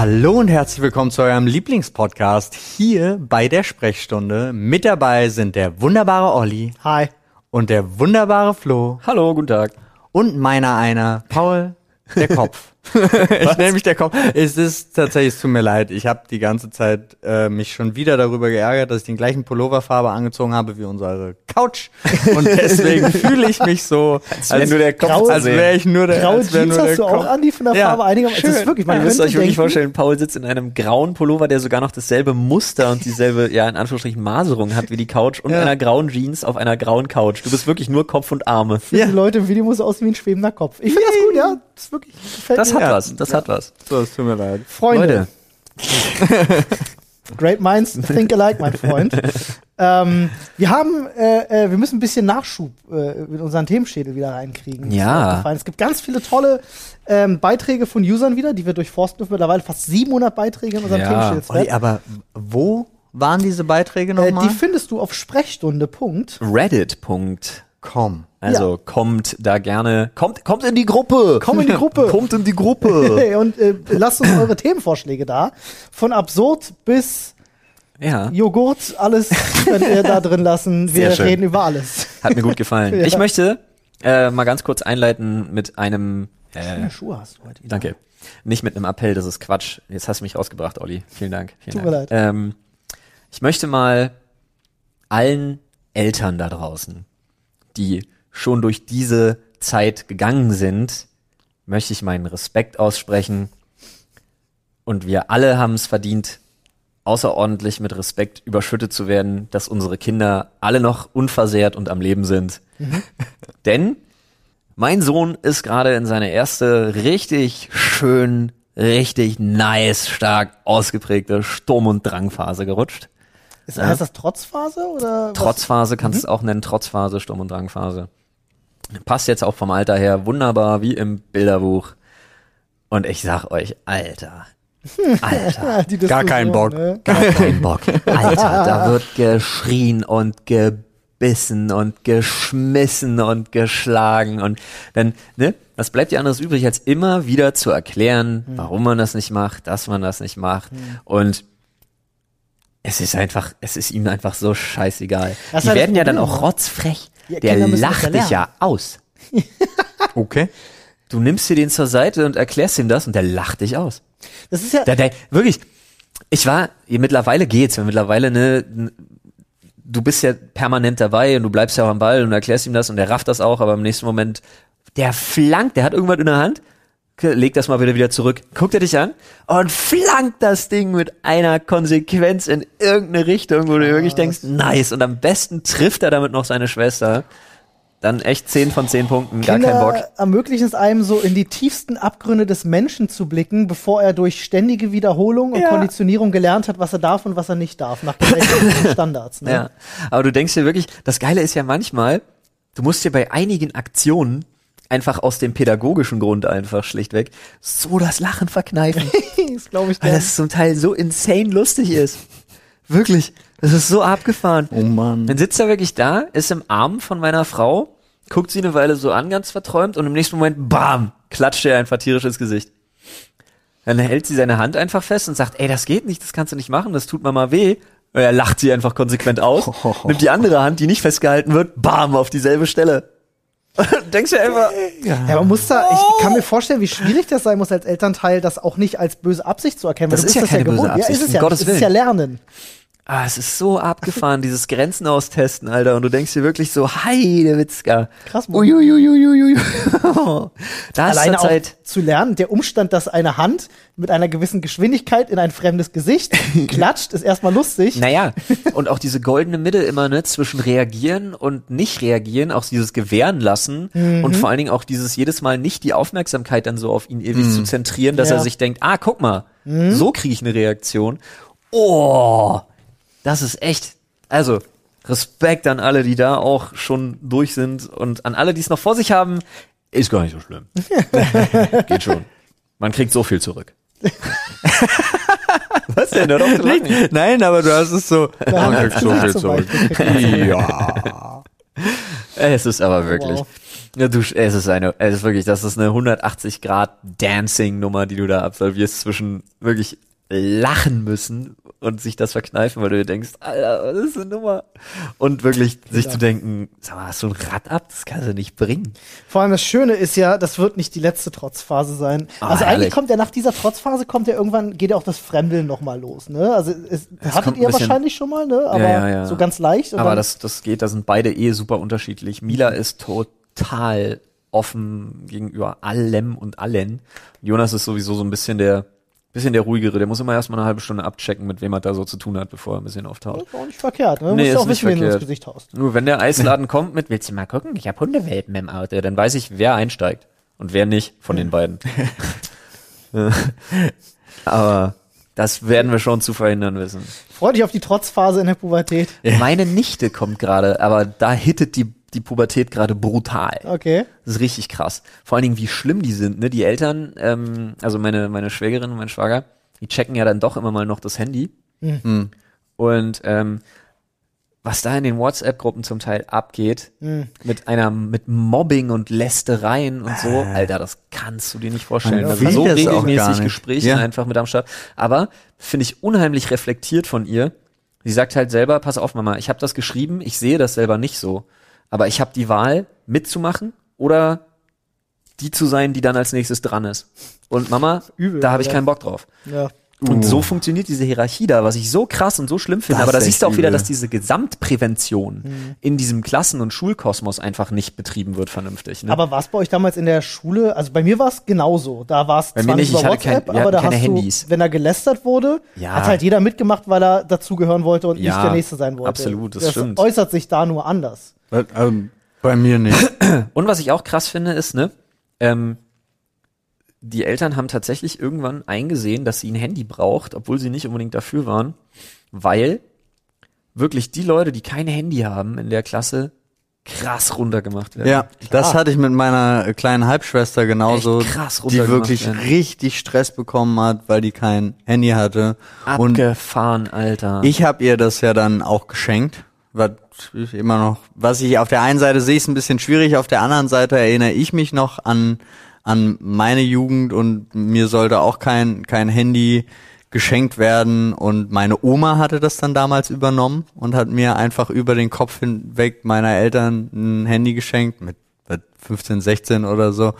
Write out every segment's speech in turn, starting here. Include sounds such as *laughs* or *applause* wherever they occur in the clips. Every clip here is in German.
Hallo und herzlich willkommen zu eurem Lieblingspodcast hier bei der Sprechstunde. Mit dabei sind der wunderbare Olli Hi. und der wunderbare Flo Hallo, guten Tag. und meiner einer, Paul, der *laughs* Kopf. *laughs* ich nenne mich der Kopf. Es ist tatsächlich, es tut mir leid. Ich habe die ganze Zeit äh, mich schon wieder darüber geärgert, dass ich den gleichen Pulloverfarbe angezogen habe wie unsere Couch. Und *laughs* deswegen fühle ich mich so, als, wär nur Kopf als wäre ich nur der, Graue als Jeans hast du auch an, die von der Ja. Farbe einigermaßen. Es ist wirklich, man Ihr müsst euch wirklich vorstellen, Paul sitzt in einem grauen Pullover, der sogar noch dasselbe Muster und dieselbe, ja, in Anführungsstrichen Maserung hat wie die Couch und Ja. einer grauen Jeans auf einer grauen Couch. Du bist wirklich nur Kopf und Arme. Für die Leute im Video muss es aussehen wie ein schwebender Kopf. Ich finde das gut, ja. Das ist wirklich, gefällt Das hat Ja. was, das hat was. So, es tut mir leid. Freunde, *laughs* great minds think alike, mein Freund. *laughs* ähm, wir haben, äh, äh, wir müssen ein bisschen Nachschub äh, in unseren Themenschädel wieder reinkriegen. Ja. Es gibt ganz viele tolle ähm, Beiträge von Usern wieder, die wir durchforsten dürfen. Mittlerweile fast 700 Beiträge in unserem Ja. Themenschädel. Aber wo waren diese Beiträge Äh, nochmal? die findest du auf Sprechstunde. Punkt. Reddit. Komm. Also kommt da gerne, kommt, kommt in die Gruppe. Komm in die Gruppe. Kommt in die Gruppe. *laughs* *laughs* Und äh, lasst uns eure Themenvorschläge da. Von absurd bis ja, Joghurt, alles könnt ihr da drin lassen. Wir Sehr schön. reden über alles. hat mir gut gefallen. *laughs* Ja. Ich möchte äh, mal ganz kurz einleiten mit einem, äh, Schöne Schuhe hast du heute. wieder. Danke. Nicht mit einem Appell, das ist Quatsch. Jetzt hast du mich rausgebracht, Olli. Vielen Dank. Vielen Tut mir Dank. leid. Ähm, ich möchte mal allen Eltern da draußen, die schon durch diese Zeit gegangen sind, möchte ich meinen Respekt aussprechen. Und wir alle haben es verdient, außerordentlich mit Respekt überschüttet zu werden, dass unsere Kinder alle noch unversehrt und am Leben sind. *laughs* Denn mein Sohn ist gerade in seine erste richtig schön, richtig nice, stark ausgeprägte Sturm- und Drangphase gerutscht. Ist, Heißt das Trotzphase oder? was? Trotzphase kannst du es auch nennen, Trotzphase, Sturm- und Drangphase. Passt jetzt auch vom Alter her wunderbar wie im Bilderbuch. Und ich sag euch, Alter, *laughs* Alter, Ja, Gar keinen Bock. Ne? gar *laughs* kein Bock. Alter, da wird geschrien und gebissen und geschmissen und geschlagen und dann, ne, was bleibt dir anderes übrig, als immer wieder zu erklären, Hm. warum man das nicht macht, dass man das nicht macht und es ist einfach, es ist ihm einfach so scheißegal. Das Die halt werden ja dann auch rotzfrech. Ja, Der lacht dich ja aus. *laughs* Okay. Du nimmst dir den zur Seite und erklärst ihm das und der lacht dich aus. Das ist ja. Der, der, wirklich, ich war, mittlerweile geht's, weil mittlerweile, ne, du bist ja permanent dabei und du bleibst ja auch am Ball und erklärst ihm das und der rafft das auch, aber im nächsten Moment, der flankt, der hat irgendwas in der Hand, legt das mal wieder wieder zurück, guckt er dich an und flankt das Ding mit einer Konsequenz in irgendeine Richtung, wo du wirklich denkst, nice, und am besten trifft er damit noch seine Schwester. Dann echt 10 von 10 Punkten, gar kein Bock. Kinder ermöglichen es einem so in die tiefsten Abgründe des Menschen zu blicken, bevor er durch ständige Wiederholung und Ja. Konditionierung gelernt hat, was er darf und was er nicht darf, nach *laughs* Standards. Ne? Ja. Aber du denkst dir wirklich, das Geile ist ja manchmal, du musst dir bei einigen Aktionen einfach aus dem pädagogischen Grund einfach schlichtweg so das Lachen verkneifen, *laughs* das glaube ich weil dir. das zum Teil so insane lustig ist. Wirklich. Das ist so abgefahren. Oh Mann. Dann sitzt er wirklich da, ist im Arm von meiner Frau, guckt sie eine Weile so an, ganz verträumt, und im nächsten Moment, bam, klatscht er einfach tierisch ins Gesicht. Dann hält sie seine Hand einfach fest und sagt, ey, das geht nicht, das kannst du nicht machen, das tut Mama weh. Und er lacht sie einfach konsequent aus, *laughs* nimmt die andere Hand, die nicht festgehalten wird, bam, auf dieselbe Stelle. *laughs* Denkst du einfach, Ja, man muss da, ich kann mir vorstellen, wie schwierig das sein muss als Elternteil, das auch nicht als böse Absicht zu erkennen. weil Das du ist ja keine böse gewohnt. Ja, Absicht, ist es um ja, Gottes es ist ja. Lernen. Ah, es ist so abgefahren, *laughs* dieses Grenzen austesten, Alter. Und du denkst dir wirklich so, Heide Witzka. Krass, Mann. Uiuiuiuiui. *laughs* Da ist Alleine auch zu lernen, der Umstand, dass eine Hand mit einer gewissen Geschwindigkeit in ein fremdes Gesicht *laughs* klatscht, ist erstmal lustig. Naja, und auch diese goldene Mitte immer, ne, zwischen reagieren und nicht reagieren, auch dieses Gewähren lassen Mhm. und vor allen Dingen auch dieses jedes Mal nicht die Aufmerksamkeit dann so auf ihn ewig zu zentrieren, dass Ja. er sich denkt, ah, guck mal, so kriege ich eine Reaktion. Oh, das ist echt, also, Respekt an alle, die da auch schon durch sind und an alle, die es noch vor sich haben, ist gar nicht so schlimm. *laughs* Geht schon. Man kriegt so viel zurück. *laughs* Was denn? Doch lachen. Nein, aber du hast es so. Man kriegt so viel zurück. Ja. *laughs* Es ist aber wirklich. Wow. Ja, du, es ist eine, es ist wirklich, das ist eine 180 Grad Dancing-Nummer, die du da absolvierst zwischen wirklich lachen müssen und sich das verkneifen, weil du dir denkst, Alter, was ist eine Nummer? Und wirklich sich zu denken, sag mal, hast du ein Rad ab? Das kannst du nicht bringen. Vor allem das Schöne ist ja, das wird nicht die letzte Trotzphase sein. Ah, also herrlich. eigentlich kommt ja nach dieser Trotzphase kommt ja irgendwann geht ja auch das Fremdeln noch mal los, ne? Also es, hattet kommt ein ihr bisschen- wahrscheinlich schon mal, ne? Aber ja, ja. so ganz leicht. Aber das, das geht, da sind beide eh super unterschiedlich. Mila ist total offen gegenüber allem und allen. Jonas ist sowieso so ein bisschen der, bisschen der ruhigere. Der muss immer erstmal eine halbe Stunde abchecken, mit wem er da so zu tun hat, bevor er ein bisschen auftaucht. ist auch nicht verkehrt, ne? Nee, ist auch nicht wissen, ins verkehrt. Gesicht haust. Nur wenn der *laughs* Eisladen kommt mit, willst du mal gucken? Ich habe Hundewelpen im Auto. Dann weiß ich, wer einsteigt und wer nicht von den beiden. *laughs* Aber das werden wir schon zu verhindern wissen. Freu dich auf die Trotzphase in der Pubertät. Meine Nichte kommt gerade, aber da hittet die, die Pubertät gerade brutal. Okay. Das ist richtig krass. Vor allen Dingen, wie schlimm die sind. Ne? Die Eltern, ähm, also meine, meine Schwägerin und mein Schwager, die checken ja dann doch immer mal noch das Handy. Hm. Und ähm, was da in den WhatsApp-Gruppen zum Teil abgeht, mit einer, mit Mobbing und Lästereien und so, Alter, das kannst du dir nicht vorstellen. Man Da sind will so regelmäßig. Gespräche Ja. einfach mit am Start. Aber finde ich unheimlich reflektiert von ihr. Sie sagt halt selber, pass auf, Mama, ich habe das geschrieben, ich sehe das selber nicht so. Aber ich habe die Wahl, mitzumachen oder die zu sein, die dann als nächstes dran ist. Und Mama, Übel, da habe ich ja. keinen Bock drauf. Ja. Und so funktioniert diese Hierarchie da, was ich so krass und so schlimm finde. Das Aber da ist siehst du auch wieder, dass diese Gesamtprävention in diesem Klassen- und Schulkosmos einfach nicht betrieben wird vernünftig. Ne? Aber war es bei euch damals in der Schule? Also bei mir war es genauso. Da war es Bei zwar mir nicht über kein- WhatsApp, wir aber da keine hast Handys. du, wenn da gelästert wurde, Ja. hat halt jeder mitgemacht, weil er dazugehören wollte und Ja, nicht der Nächste sein wollte. absolut, das stimmt. äußert sich da nur anders. Ähm, bei mir nicht. Und was ich auch krass finde, ist, ne, ähm, die Eltern haben tatsächlich irgendwann eingesehen, dass sie ein Handy braucht, obwohl sie nicht unbedingt dafür waren, weil wirklich die Leute, die kein Handy haben in der Klasse, krass runtergemacht werden. Ja, das hatte ich mit meiner kleinen Halbschwester genauso, Echt krass die wirklich werden. richtig Stress bekommen hat, weil die kein Handy hatte. Und Abgefahren, Alter. ich habe ihr das ja dann auch geschenkt, was ich immer noch, was ich auf der einen Seite sehe, ist ein bisschen schwierig, auf der anderen Seite erinnere ich mich noch an an meine Jugend und mir sollte auch kein kein Handy geschenkt werden und meine Oma hatte das dann damals übernommen und hat mir einfach über den Kopf hinweg meiner Eltern ein Handy geschenkt mit was, 15, 16 oder so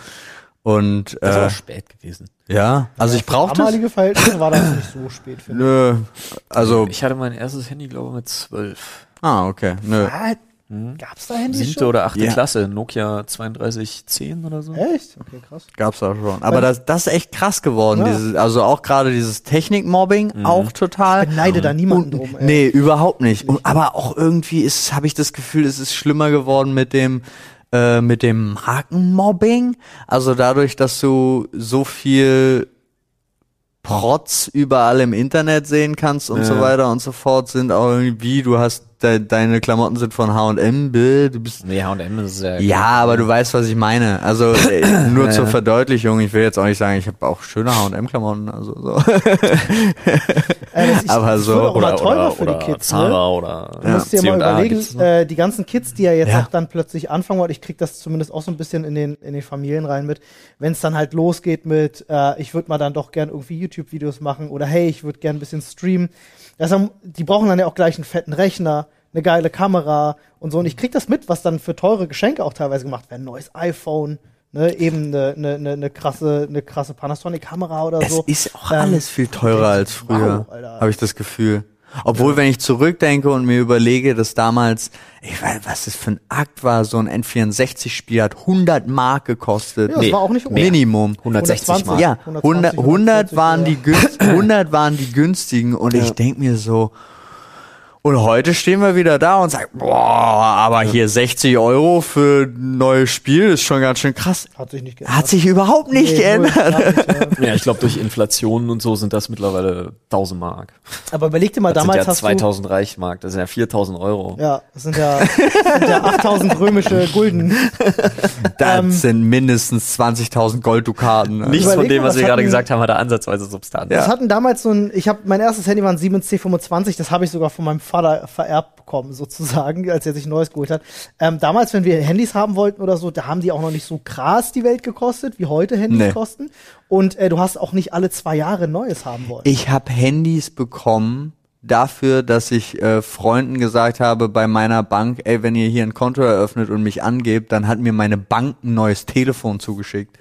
und das ist äh, spät gewesen. ja, also ich brauchte Damalige Verhältnisse war das nicht so spät, finde Nö, also Ich hatte mein erstes Handy, glaube ich, mit zwölf. ah okay, nö. Ich. Ah, Gab's da Handys Siebte schon? oder achte Ja. Klasse, Nokia 3210 oder so. Echt? Okay, krass. Gab's auch schon. Aber das, das ist echt krass geworden. Ja. Dieses, also auch gerade dieses Technikmobbing, auch total. Ich beneide da niemanden Und, drum, ey. Nee, überhaupt nicht. Und, aber auch irgendwie ist, habe ich das Gefühl, es ist schlimmer geworden mit dem, äh, mit dem Markenmobbing. Also dadurch, dass du so viel Protz überall im Internet sehen kannst und so Ja. weiter und so fort, sind auch irgendwie, du hast, de, deine Klamotten sind von H&M, du bist Nee, H&M ist ja. ja, aber du weißt, was ich meine. Also *clears throat* äh, nur Ja, zur. Verdeutlichung. Ich will jetzt auch nicht sagen, ich habe auch schöne H&M-Klamotten. Also so. *laughs* Äh, das ist, Aber so- oder, teurer oder, für oder die Kids. Zara Ne? oder Du musst dir mal überlegen, äh, die ganzen Kids, die ja jetzt Ja. auch dann plötzlich anfangen wollen, ich krieg das zumindest auch so ein bisschen in den, in den Familien rein mit, wenn es dann halt losgeht mit, äh, ich würde mal dann doch gern irgendwie YouTube-Videos machen oder hey, ich würde gern ein bisschen streamen. Das die brauchen dann ja auch gleich einen fetten Rechner, eine geile Kamera und so. Und ich krieg das mit, was dann für teure Geschenke auch teilweise gemacht werden. Neues iPhone, ne, eben eine, eine, eine, eine krasse, eine krasse Panasonic-Kamera oder Es so. ist auch Ähm, alles viel teurer als früher, wow, habe ich das Gefühl. Obwohl, wenn ich zurückdenke und mir überlege, dass damals, ich weiß, was das für ein Akt war, so ein N64-Spiel hat 100 Mark gekostet. Ja, das war auch nicht ohne. Minimum. 160 Mark. Ja, 100, 100 waren die 140, günst, 100 waren die günstigen und ich denk mir so und heute stehen wir wieder da und sagen, boah, aber hier 60 Euro für ein neues Spiel ist schon ganz schön krass. Hat sich nicht geändert. Hat sich überhaupt nicht Nee, geändert. nicht, *laughs* ja. Ja, ich glaube, durch Inflation und so sind das mittlerweile 1000 Mark. Aber überleg dir mal, Das damals sind ja hast 2000 Reichsmark, das sind ja 4000 Euro. du, ja, das sind ja, das sind ja 8000 römische Gulden. Das Ähm, sind mindestens 20.000 Golddukaten. Nichts Überleg von dem, mal, was was wir gerade gesagt haben, hat ansatzweise Substanz. Das hatten damals so ein, ich habe mein erstes Handy war ein Siemens C25, das habe ich sogar von meinem Vater vererbt bekommen, sozusagen, als er sich ein neues geholt hat. Ähm, damals, wenn wir Handys haben wollten oder so, da haben die auch noch nicht so krass die Welt gekostet, wie heute Handys Nee. kosten. Und äh, du hast auch nicht alle zwei Jahre ein neues haben wollen. Ich habe Handys bekommen dafür, dass ich äh, Freunden gesagt habe bei meiner Bank, ey, wenn ihr hier ein Konto eröffnet und mich angebt, dann hat mir meine Bank ein neues Telefon zugeschickt.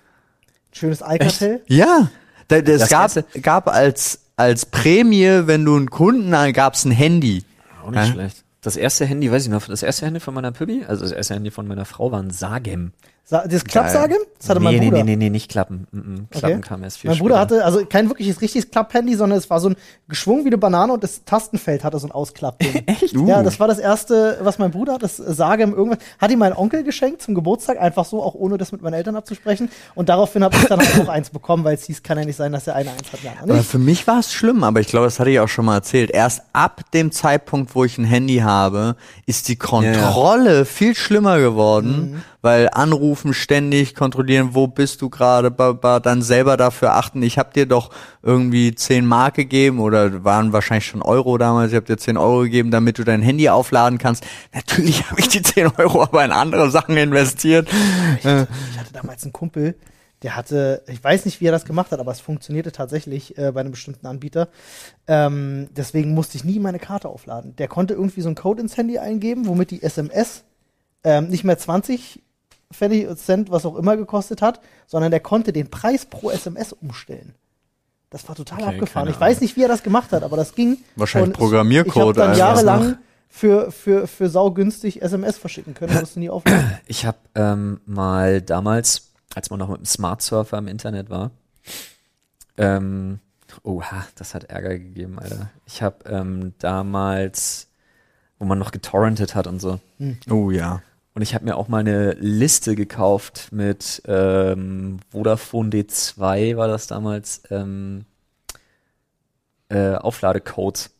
Schönes Alcatel. Ja, da, das, Das gab, gab als als Prämie, wenn du einen Kunden gab's ein Handy. Auch nicht Hä? schlecht. Das erste Handy, weiß ich noch, das erste Handy von meiner Püppi, also das erste Handy von meiner Frau war ein Sagem. Das Klappsage? Das hatte nee, mein nee, Bruder. nee, nee, nee, nicht Klappen. Mm -mm. Klappen Okay. kam erst viel Mein Bruder später. hatte also kein wirkliches richtiges Klapp-Handy, sondern es war so ein geschwungen wie eine Banane und das Tastenfeld hatte so ein Ausklappding. *laughs* Echt? Uh. Ja, das war das erste, was mein Bruder hat, das sage im irgendwas. Hat ihm mein Onkel geschenkt zum Geburtstag, einfach so, auch ohne das mit meinen Eltern abzusprechen. Und daraufhin habe ich dann halt auch eins bekommen, weil es hieß, kann ja nicht sein, dass er eine eins hat. Ja, für mich war es schlimm, aber ich glaube, das hatte ich auch schon mal erzählt. Erst ab dem Zeitpunkt, wo ich ein Handy habe, ist die Kontrolle viel schlimmer geworden, weil anrufen ständig, kontrollieren, wo bist du gerade, dann selber dafür achten. Ich habe dir doch irgendwie 10 Mark gegeben oder waren wahrscheinlich schon Euro damals. Ich habe dir 10 Euro gegeben, damit du dein Handy aufladen kannst. Natürlich habe ich die 10 Euro aber in andere Sachen investiert. Äh, Ich hatte damals einen Kumpel, der hatte, ich weiß nicht, wie er das gemacht hat, aber es funktionierte tatsächlich äh, bei einem bestimmten Anbieter. Ähm, deswegen musste ich nie meine Karte aufladen. Der konnte irgendwie so einen Code ins Handy eingeben, womit die SMS ähm, nicht mehr 20 Pfennig Cent, was auch immer gekostet hat, sondern der konnte den Preis pro SMS umstellen. Das war total Okay, abgefahren. Ich weiß nicht, wie er das gemacht hat, aber das ging. Wahrscheinlich Programmiercode Ich habe dann jahrelang für, für, für saugünstig SMS verschicken können, musst du nie aufladen. Ich habe ähm, mal damals, als man noch mit dem Smart Surfer im Internet war, ähm, oha, das hat Ärger gegeben, Alter. Ich habe ähm, damals, wo man noch getorrentet hat und so, Oh ja. Und ich habe mir auch mal eine Liste gekauft mit ähm, Vodafone D2 war das damals, ähm, äh, Aufladecodes.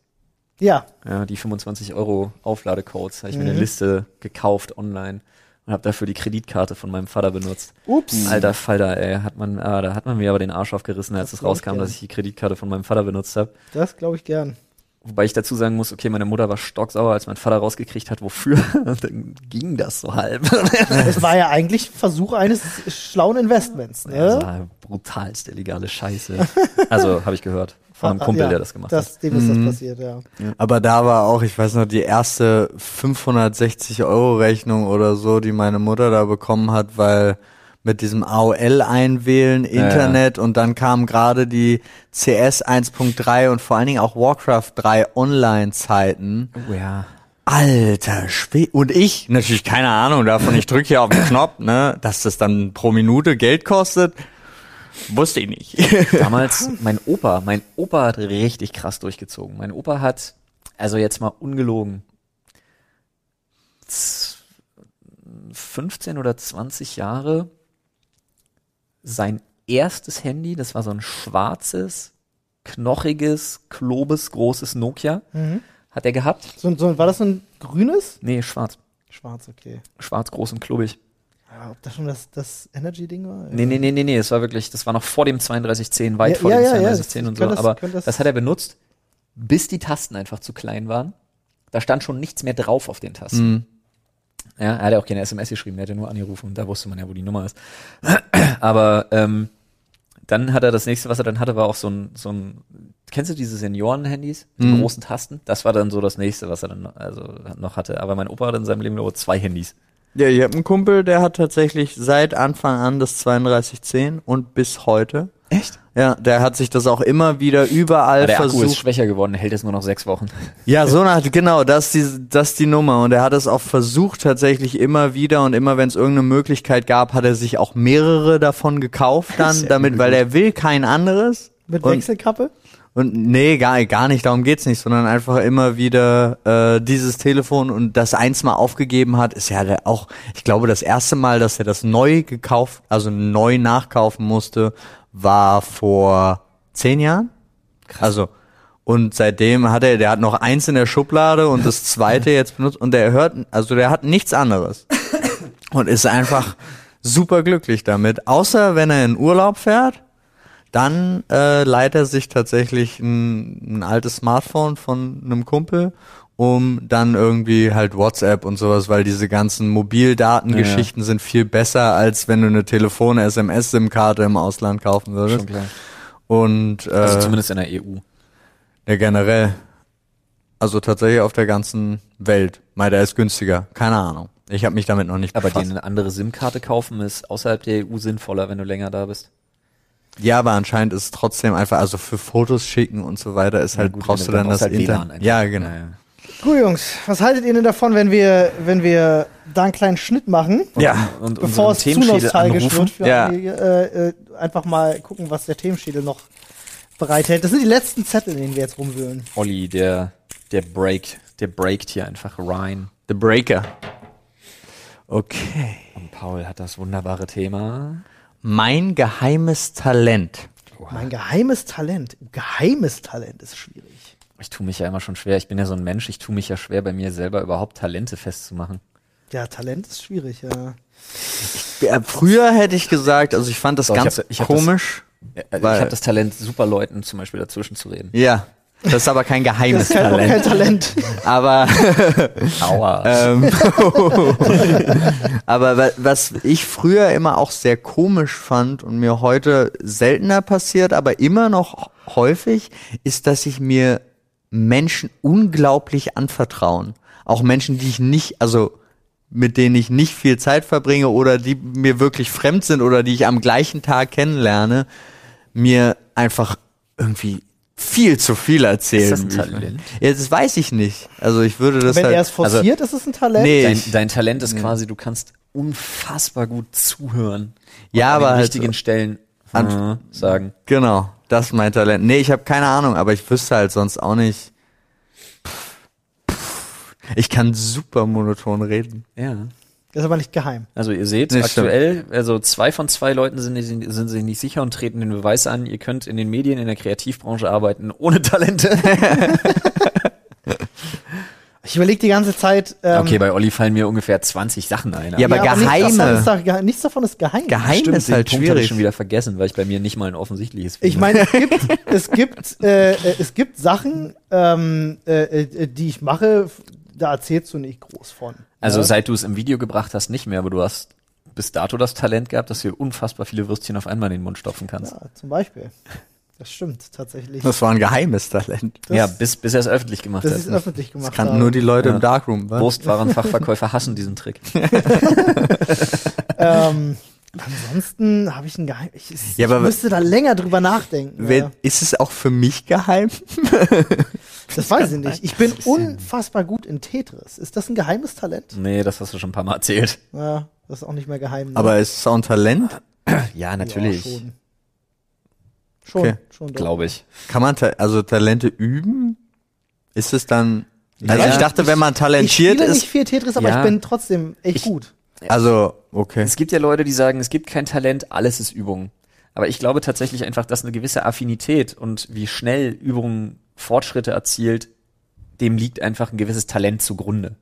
Ja, Ja, die 25 Euro Aufladecodes. Habe ich mir Mhm. eine Liste gekauft online und habe dafür die Kreditkarte von meinem Vater benutzt. ups. Alter Falter, ey, hat man, ah, da hat man mir aber den Arsch aufgerissen, als Das es rauskam, dass ich die Kreditkarte von meinem Vater benutzt habe. Das glaube ich gern. Wobei ich dazu sagen muss, okay, meine Mutter war stocksauer, als mein Vater rausgekriegt hat, wofür. Und *laughs* dann ging das so halb. *laughs* Es war ja eigentlich Versuch eines schlauen Investments. Ne? Das war brutalst illegale Scheiße. Also, habe ich gehört. Von einem Ah, Kumpel, ja, der das gemacht hat. das, Dem ist das passiert, ja. Aber da war auch, ich weiß noch, die erste 560 Euro Rechnung oder so, die meine Mutter da bekommen hat, weil mit diesem AOL einwählen, Internet und dann kamen gerade die CS 1.3 und vor allen Dingen auch Warcraft 3 Online-Zeiten. Oh ja. Alter Schwede. Und ich, natürlich keine Ahnung davon, ich drücke hier auf den Knopf, ne, dass das dann pro Minute Geld kostet. Wusste ich nicht. *laughs* Damals, mein Opa, mein Opa hat richtig krass durchgezogen. Mein Opa hat, also jetzt mal ungelogen, z- 15 oder 20 Jahre sein erstes Handy, das war so ein schwarzes, knochiges, klobes, großes Nokia, Mhm. hat er gehabt. So, so, war das so ein grünes? Nee, schwarz. Schwarz, okay. Schwarz, groß und klobig. Ja, ob das schon das, das Energy-Ding war? Nee, nee, nee, nee, nee, es war wirklich, das war noch vor dem 3210, weit Ja, vor ja, dem ja, ja, 3210 das- und so, das- aber das, das- hat er benutzt, bis die Tasten einfach zu klein waren. Da stand schon nichts mehr drauf auf den Tasten. Mhm. Ja, er hat ja auch keine SMS geschrieben, er hat ja nur angerufen und da wusste man ja, wo die Nummer ist. *clears throat* aber ähm, dann hat er das nächste, was er dann hatte, war auch so ein, so ein kennst du diese Senioren-Handys? Die Mhm. großen Tasten? Das war dann so das nächste, was er dann also noch hatte. Aber mein Opa hat in seinem Leben nur zwei Handys. Ja, ich habe einen Kumpel, der hat tatsächlich seit Anfang an das 3210 und bis heute. Echt? Ja, der hat sich das auch immer wieder überall Aber der Akku ist versucht. schwächer geworden, hält jetzt nur noch sechs Wochen. *laughs* Ja, so nach, genau, das ist, die, das ist die Nummer. Und er hat es auch versucht tatsächlich immer wieder und immer, wenn es irgendeine Möglichkeit gab, hat er sich auch mehrere davon gekauft dann, *laughs* damit, weil er will kein anderes. Mit und, Wechselkappe? und nee, gar, gar nicht, darum geht's nicht, sondern einfach immer wieder äh, dieses Telefon und das eins mal aufgegeben hat, ist ja auch, ich glaube, das erste Mal, dass er das neu gekauft, also neu nachkaufen musste, war vor zehn Jahren. Also, und seitdem hat er, der hat noch eins in der Schublade und das zweite jetzt benutzt und der hört, also der hat nichts anderes. *coughs* Und ist einfach super glücklich damit. Außer wenn er in Urlaub fährt, dann äh, leiht er sich tatsächlich ein, ein altes Smartphone von einem Kumpel um dann irgendwie halt WhatsApp und sowas, weil diese ganzen Mobildatengeschichten sind viel besser, als wenn du eine Telefon-SMS-SIM-Karte im Ausland kaufen würdest. Schon klar. Und äh, Also zumindest in der EU. ja, generell. Also tatsächlich auf der ganzen Welt. Mal, der ist günstiger. Keine Ahnung. Ich habe mich damit noch nicht Aber dir befasst. eine andere SIM-Karte kaufen ist außerhalb der EU sinnvoller, wenn du länger da bist. Ja, aber anscheinend ist es trotzdem einfach, also für Fotos schicken und so weiter ist halt, gut, brauchst du dann das halt Internet. Ja, genau. Ja, ja. Gut, Jungs, was haltet ihr denn davon, wenn wir, wenn wir da einen kleinen Schnitt machen? Ja. Und bevor es zu nostalgisch wird, für Ja. einige, äh, äh, einfach mal gucken, was der Themenschädel noch bereithält. Das sind die letzten Zettel, in denen wir jetzt rumwühlen. Olli, der, der breakt, der breakt hier einfach rein. The Breaker. Okay. Und Paul hat das wunderbare Thema. Mein geheimes Talent. Mein geheimes Talent. Geheimes Talent ist schwierig. Ich tue mich ja immer schon schwer. Ich bin ja so ein Mensch, ich tue mich ja schwer, bei mir selber überhaupt Talente festzumachen. Ja, Talent ist schwierig, ja. Ja, früher hätte ich gesagt, also ich fand das Doch, ich ganz hab- ich hab komisch. Ja, also Weil- ich habe das Talent, super Leuten zum Beispiel dazwischen zu reden. ja. Das ist aber kein geheimes Das ist halt auch kein Talent. Talent. Aber *laughs* Aua. Ähm, *laughs* aber wa- was ich früher immer auch sehr komisch fand und mir heute seltener passiert, aber immer noch häufig, ist, dass ich mir Menschen unglaublich anvertrauen. Auch Menschen, die ich nicht, also mit denen ich nicht viel Zeit verbringe oder die mir wirklich fremd sind oder die ich am gleichen Tag kennenlerne, mir einfach irgendwie viel zu viel erzählen. Ist das ein. Talent? Ja, das weiß ich nicht. Also ich würde das Wenn halt er es forciert, ist es ein Talent. Nee. dein, dein Talent ist quasi, du kannst unfassbar gut zuhören. Ja, aber an den halt richtigen so- Stellen An- äh, sagen. Genau, das ist mein Talent. Nee, ich habe keine Ahnung, aber ich wüsste halt sonst auch nicht. Ich kann super monoton reden. Ja. Das ist aber nicht geheim. Also ihr seht, Nee, aktuell, also zwei von zwei Leuten sind, sind sich nicht sicher und treten den Beweis an, ihr könnt in den Medien, in der Kreativbranche arbeiten, ohne Talente. *laughs* *laughs* Ich überlege die ganze Zeit. Ähm, okay, bei Olli fallen mir ungefähr 20 Sachen ein. Ja, aber nichts geheime- davon ist da, gehe- nichts davon ist geheim. Geheim Stimmt, ist halt Punkt habe ich schwierig. schon wieder vergessen, weil ich bei mir nicht mal ein offensichtliches Ich meine, es gibt, *laughs* es gibt, äh, äh, es gibt Sachen, ähm, äh, äh, die ich mache, da erzählst du nicht groß von. Also ja? seit du es im Video gebracht hast, nicht mehr, aber du hast bis dato das Talent gehabt, dass du unfassbar viele Würstchen auf einmal in den Mund stopfen kannst. ja, zum Beispiel. Das stimmt tatsächlich. Das war ein geheimes Talent. Das- ja, bis, bis er es öffentlich gemacht Das hat. ist öffentlich gemacht. Das kannten haben. nur die Leute Ja. im Darkroom. Was? Wurstwarenfachverkäufer *laughs* hassen diesen Trick. Ähm, ansonsten habe ich ein Geheim. Ich, ich, Ja, ich aber- müsste da länger drüber nachdenken. Wer- Ja. Ist es auch für mich geheim? *laughs* Das weiß ich nicht. Ich bin unfassbar gut in Tetris. Ist das ein geheimes Talent? Nee, das hast du schon ein paar Mal erzählt. Ja, das ist auch nicht mehr geheim. ne? Aber ist es auch ein Talent? Ja, Ja, natürlich. schon. Schon, Okay. schon. Glaube ich. Kann man ta also Talente üben? Ist es dann. Also Ja, ich dachte, wenn man Ich talentiert spiele ist. nicht viel Tetris, aber Ja. ich bin trotzdem echt Ich- gut. Also, okay. Es gibt ja Leute, die sagen, es gibt kein Talent, alles ist Übung. Aber ich glaube tatsächlich einfach, dass eine gewisse Affinität und wie schnell Übung Fortschritte erzielt, dem liegt einfach ein gewisses Talent zugrunde.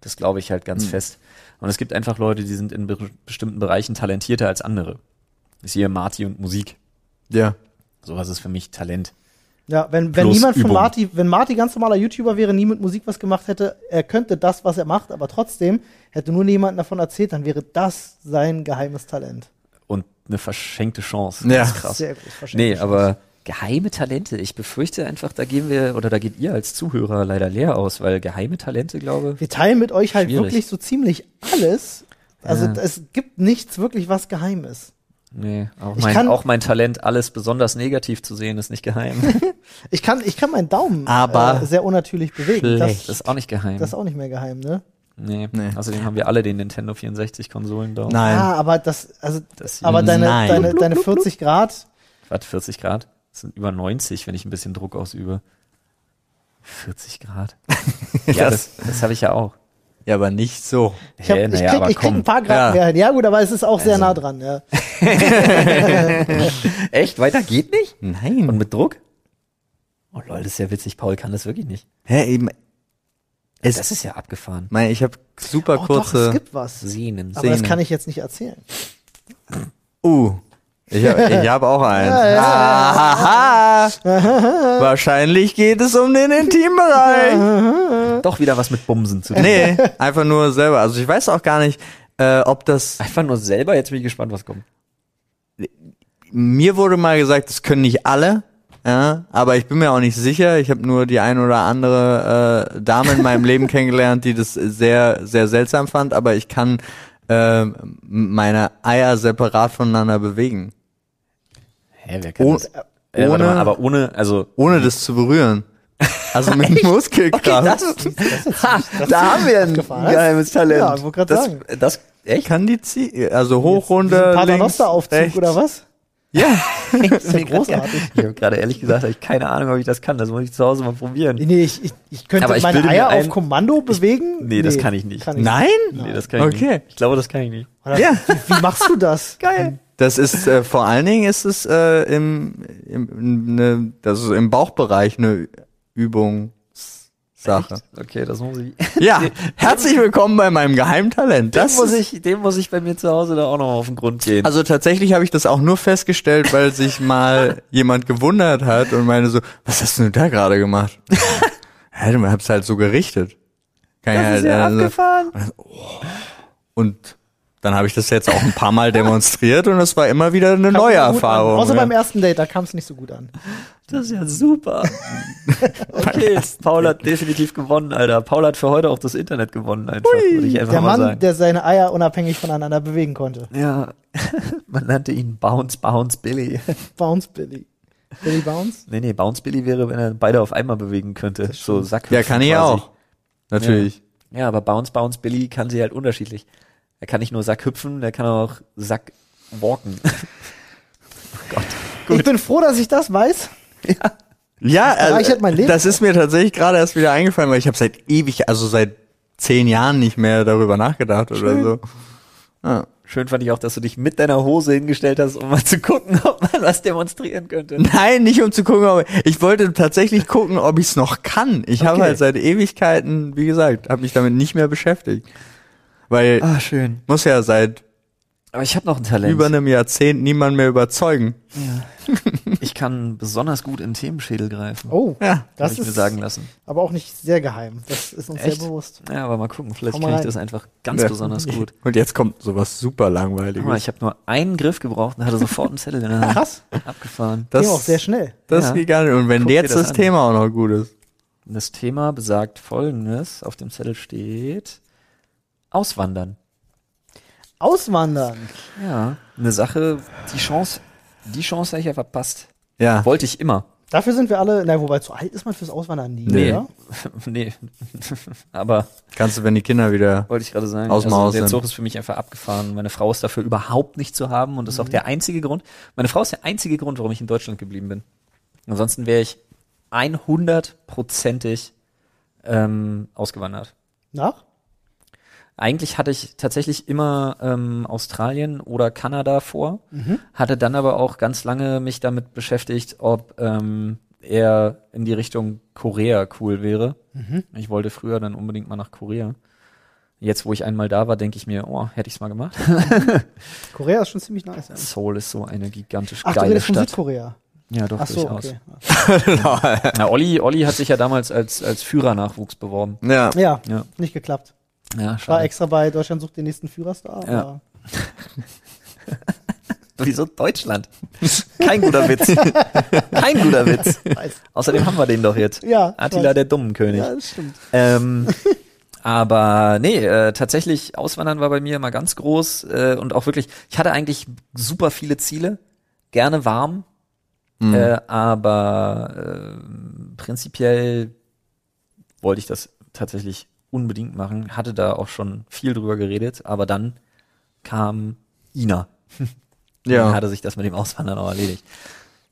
Das glaube ich halt ganz fest. Und es gibt einfach Leute, die sind in be bestimmten Bereichen talentierter als andere. Ich sehe Marty und Musik. Ja. Sowas ist für mich Talent. Ja, wenn, wenn Plus niemand von Übung. Marty, wenn Marty ganz normaler YouTuber wäre, nie mit Musik was gemacht hätte, er könnte das, was er macht, aber trotzdem hätte nur niemand davon erzählt, dann wäre das sein geheimes Talent. Und eine verschenkte Chance. Ja. Ganz krass. Sehr gut. Nee, aber geheime Talente. Ich befürchte einfach, da gehen wir, oder da geht ihr als Zuhörer leider leer aus, weil geheime Talente, glaube Wir teilen mit euch halt Schwierig. wirklich so ziemlich alles. Also Ja. es gibt nichts wirklich, was geheim ist. Nee, auch mein, kann- auch mein Talent, alles besonders negativ zu sehen, ist nicht geheim. *laughs* Ich kann, ich kann meinen Daumen Aber äh, sehr unnatürlich bewegen. Das, schlecht. Das ist auch nicht geheim. das ist auch nicht mehr geheim, ne? nee. Nee. Außerdem haben wir alle den Nintendo 64 Konsolen da. Nein. Ah, aber das, also, Das aber deine, Nein. deine, deine 40 Grad, Warte, 40 Grad? Das sind über 90, wenn ich ein bisschen Druck ausübe. 40 Grad? *laughs* ja, das, das habe ich ja auch. Ja, aber nicht so. ich, hab, Hä, ich, krieg, aber ich krieg ein paar Grad Ja. mehr hin. Ja gut, aber es ist auch sehr Also. nah dran, ja. *laughs* Echt? Weiter geht nicht? Nein. Und mit Druck? Oh lol, das ist ja witzig. Paul kann das wirklich nicht. Hä, eben. Es, Das ist ja abgefahren. mein, ich habe super Oh, doch, es kurze. gibt was. Sehnen. Aber das Sehnen. kann ich jetzt nicht erzählen. uh. Ich habe *laughs* ich hab auch eins. Ja, ja, Ahaha. *laughs* Wahrscheinlich geht es um den Intimbereich. Doch wieder was mit Bumsen zu tun. Nee, einfach nur selber. Also ich weiß auch gar nicht, äh, ob das. Einfach nur selber, jetzt bin ich gespannt, was kommt. Mir wurde mal gesagt, das können nicht alle. Ja, aber ich bin mir auch nicht sicher. Ich habe nur die ein oder andere äh, Dame in meinem Leben *laughs* kennengelernt, die das sehr, sehr seltsam fand. Aber ich kann äh, meine Eier separat voneinander bewegen, Hä, wer kann Oh, das? Äh, warte ohne- mal, aber ohne, also ohne das zu berühren. Also mit *laughs* Muskelkraft. *laughs* da haben wir ein geheimes Talent. Ja, ich wollte grad das, sagen. das, echt? Kann die ziehen? Also hoch, runter, Paternoster-Aufzug oder was? Ja. *laughs* Das ist ja großartig. Ich habe gerade ehrlich gesagt, hab ich keine Ahnung, ob ich das kann. Das muss ich zu Hause mal probieren. Nee, ich, ich, ich könnte ich meine Eier ein- auf Kommando bewegen. nee, das kann ich nicht. Kann ich Nein? Nee, das kann ich Okay. nicht. Ich glaube, das kann ich nicht. Oder Ja. Wie, wie machst du das? Geil. Das ist äh, vor allen Dingen ist es äh, im, im ne, das ist im Bauchbereich eine Übungssache. Okay, das muss ich. Ja, *laughs* herzlich willkommen bei meinem Geheimtalent. Dem Das muss ist, ich, dem muss ich bei mir zu Hause da auch noch auf den Grund gehen. also tatsächlich habe ich das auch nur festgestellt, weil sich mal *laughs* jemand gewundert hat und meine so, was hast du denn da gerade gemacht? *laughs* ja, du hab's halt so gerichtet. Kann ich halt, also- abgefahren. und dann habe ich das jetzt auch ein paar Mal demonstriert und es war immer wieder eine Kam neue Erfahrung. An. Außer ja. beim ersten Date, da kam es nicht so gut an. Das ist ja super. *laughs* Okay, Paul hat definitiv gewonnen, Alter. Paul hat für heute auch das Internet gewonnen, einfach, würde ich einfach Der mal Mann, sagen. der seine Eier unabhängig voneinander bewegen konnte. ja, *laughs* man nannte ihn Bounce Bounce Billy. *laughs* Bounce Billy. Billy Bounce? Nee, nee, Bounce Billy wäre, wenn er beide auf einmal bewegen könnte. So Sack. ja, kann ich auch. Natürlich. Ja, aber Bounce Bounce Billy kann sie halt unterschiedlich. Er kann nicht nur Sack hüpfen, der kann auch Sack walken. *laughs* Ich bin froh, dass ich das weiß. *laughs* Ja, bereichert mein Leben das ist mir tatsächlich gerade erst wieder eingefallen, weil ich habe seit ewig, also seit zehn Jahren nicht mehr darüber nachgedacht oder so. Ja. Schön fand ich auch, dass du dich mit deiner Hose hingestellt hast, um mal zu gucken, *laughs* ob man was demonstrieren könnte. Nein, nicht um zu gucken, aber ich wollte tatsächlich gucken, ob ich es noch kann. Ich habe Okay. halt seit Ewigkeiten, wie gesagt, habe mich damit nicht mehr beschäftigt. Weil Ah, schön. muss ja seit Aber ich habe noch ein Talent. über einem Jahrzehnt niemand mehr überzeugen. *laughs* ich kann besonders gut in Themenschädel greifen. Oh, Ja. Hab das ich mir ist sagen lassen. aber auch nicht sehr geheim. Das ist uns Echt? sehr bewusst. Ja, aber mal gucken, vielleicht kann ich das einfach ganz Ja. besonders *laughs* gut. Und jetzt kommt sowas super Guck mal, langweiliges. ich habe nur einen Griff gebraucht und hatte sofort einen Zettel in der Hand. Krass. Abgefahren. Das Ging auch sehr schnell. Das Ja. ist gigantisch. Und wenn Guck jetzt das das. Thema auch noch gut ist. Das Thema besagt folgendes. Auf dem Zettel steht Auswandern. Auswandern. Ja, eine Sache, die Chance, die Chance habe ich ja verpasst. Ja. Wollte ich immer. Dafür sind wir alle, na, wobei zu alt ist man fürs Auswandern nie, Nee. oder? *laughs* nee. *laughs* Aber Kannst du, wenn die Kinder wieder. wollte ich gerade sagen, Aus dem also Haus der. Zug ist für mich einfach abgefahren. Meine Frau ist dafür überhaupt nicht zu haben und ist Mhm. auch der einzige Grund. Meine Frau ist der einzige Grund, warum ich in Deutschland geblieben bin. Ansonsten wäre ich 100%ig ähm, ausgewandert. Nach? Eigentlich hatte ich tatsächlich immer ähm, Australien oder Kanada vor, Mhm. hatte dann aber auch ganz lange mich damit beschäftigt, ob ähm, eher in die Richtung Korea cool wäre. Mhm. Ich wollte früher dann unbedingt mal nach Korea. Jetzt, wo ich einmal da war, denke ich mir, oh, hätte ich's mal gemacht. *laughs* Korea ist schon ziemlich nice. Ja. Seoul ist so eine gigantisch Ach, du geile redest von Stadt. Südkorea. Ja, doch, Ach so, durchaus. okay. *laughs* Na, Olli, Olli hat sich ja damals als, als Führernachwuchs beworben. Ja. Ja, Ja, nicht geklappt. Ja Ich war schade. extra bei Deutschland sucht den nächsten Führerstar. Ja. *laughs* Wieso Deutschland? Kein guter Witz. Kein guter Witz. *laughs* Weiß. Außerdem haben wir den doch jetzt. Ja, Attila weiß. der Dummenkönig. Ja, das stimmt. Ähm, *laughs* aber nee, äh, tatsächlich Auswandern war bei mir immer ganz groß äh, und auch wirklich, ich hatte eigentlich super viele Ziele, gerne warm, Mhm. äh, aber äh, prinzipiell wollte ich das tatsächlich unbedingt machen, hatte da auch schon viel drüber geredet, aber dann kam Ina. *laughs* Dann Ja. hatte sich das mit dem Auswandern auch erledigt.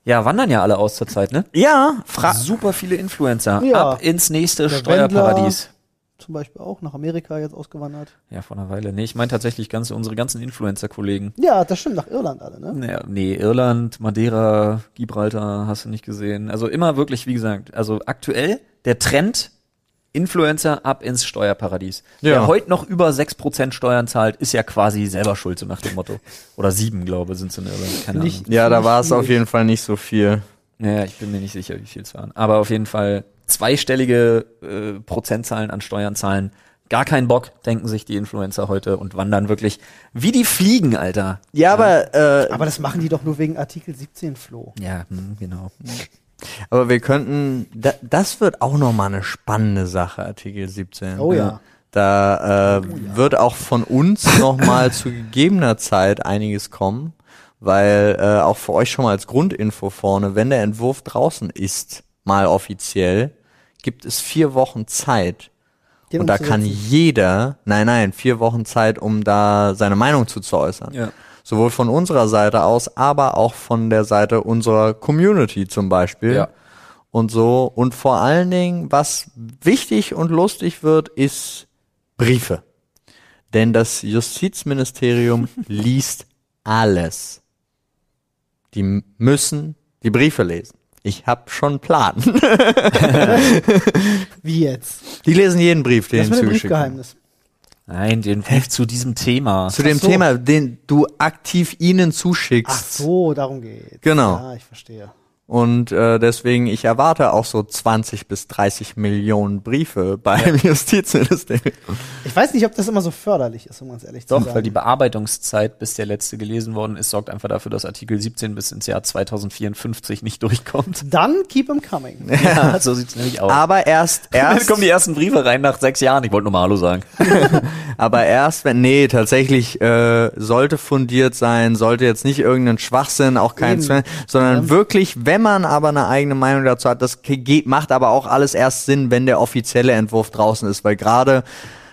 Ja, wandern ja alle aus zur Zeit, ne? Ja, fra Super viele Influencer. Ja. Ab ins nächste Der Steuerparadies. Zum Beispiel auch nach Amerika jetzt ausgewandert. Ja, vor einer Weile. Nee, ich meine tatsächlich ganz unsere ganzen Influencer-Kollegen. Ja, das stimmt, nach Irland alle, ne? Naja, nee, Irland, Madeira, Gibraltar, hast du nicht gesehen. Also immer wirklich, wie gesagt, also aktuell der Trend, Influencer ab ins Steuerparadies. Ja. Wer heute noch über 6% Steuern zahlt, ist ja quasi selber schuld, so nach dem Motto. Oder sieben, glaube sind es in Irland. Keine Nicht- Ahnung. Ja, da war es auf jeden Fall nicht so viel. Ja, ich bin mir nicht sicher, wie viel es waren. Aber auf jeden Fall zweistellige äh, Prozentzahlen an Steuern zahlen. Gar keinen Bock, denken sich die Influencer heute und wandern wirklich wie die Fliegen, Alter. Ja, aber, äh, Aber das machen die doch nur wegen Artikel 17, Flo. Ja, hm, genau. Aber wir könnten, da, das wird auch nochmal eine spannende Sache, Artikel 17. Oh ja. Da äh, wird auch von uns nochmal zu gegebener Zeit einiges kommen, weil äh, auch für euch schon mal als Grundinfo vorne, wenn der Entwurf draußen ist, mal offiziell, gibt es vier Wochen Zeit. Den Und da kann jeder, nein, nein, vier Wochen Zeit, um da seine Meinung zu, zu äußern. Ja. Sowohl von unserer Seite aus, aber auch von der Seite unserer Community zum Beispiel. Ja. Und so. Und vor allen Dingen, was wichtig und lustig wird, ist Briefe. Denn das Justizministerium *laughs* liest alles. Die müssen die Briefe lesen. Ich habe schon einen Plan. *laughs* *laughs* Wie jetzt? Die lesen jeden Brief, den Das zugeschickt. Briefgeheimnis. Nein, den Brief zu diesem Thema. Zu dem so. Thema, den du aktiv ihnen zuschickst. Ach so, darum geht's. Genau. Ja, ich verstehe. Und äh, deswegen, ich erwarte auch so 20 bis 30 Millionen Briefe beim Justizministerium. Ich weiß nicht, ob das immer so förderlich ist, um ganz ehrlich zu Doch, sein. weil die Bearbeitungszeit, bis der letzte gelesen worden ist, sorgt einfach dafür, dass Artikel 17 bis ins Jahr 2054 nicht durchkommt. Dann keep them coming. *laughs* Ja, so sieht's nämlich aus. Aber erst, *laughs* Dann erst, kommen die ersten Briefe rein nach sechs Jahren. Ich wollte nur mal Hallo sagen. *laughs* aber erst, wenn, nee, tatsächlich äh, sollte fundiert sein, sollte jetzt nicht irgendein Schwachsinn, auch kein. Zwang, sondern Ja. wirklich, wenn man aber eine eigene Meinung dazu hat, das geht, macht aber auch alles erst Sinn, wenn der offizielle Entwurf draußen ist, weil gerade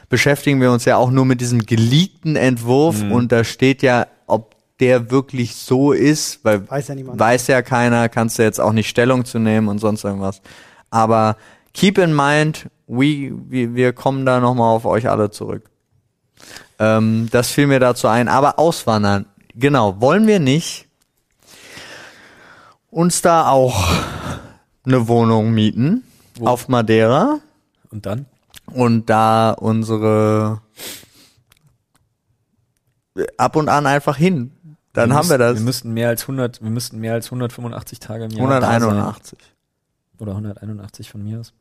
beschäftigen wir uns ja auch nur mit diesem geleakten Entwurf und da steht ja, ob der wirklich so ist, weil Weiß ja niemand. weiß ja keiner, kannst du jetzt auch nicht Stellung zu nehmen und sonst irgendwas. Aber keep in mind, we, wir, wir kommen da nochmal auf euch alle zurück. Ähm, das fiel mir dazu ein. Aber auswandern, genau, wollen wir nicht uns da auch eine Wohnung mieten Wo? auf Madeira Und dann? und da unsere ab und an einfach hin. Dann haben wir müssten- das. Wir müssten mehr als 100, wir müssten mehr als 185 Tage im Jahr da 181 sein. Oder 181 von mir aus.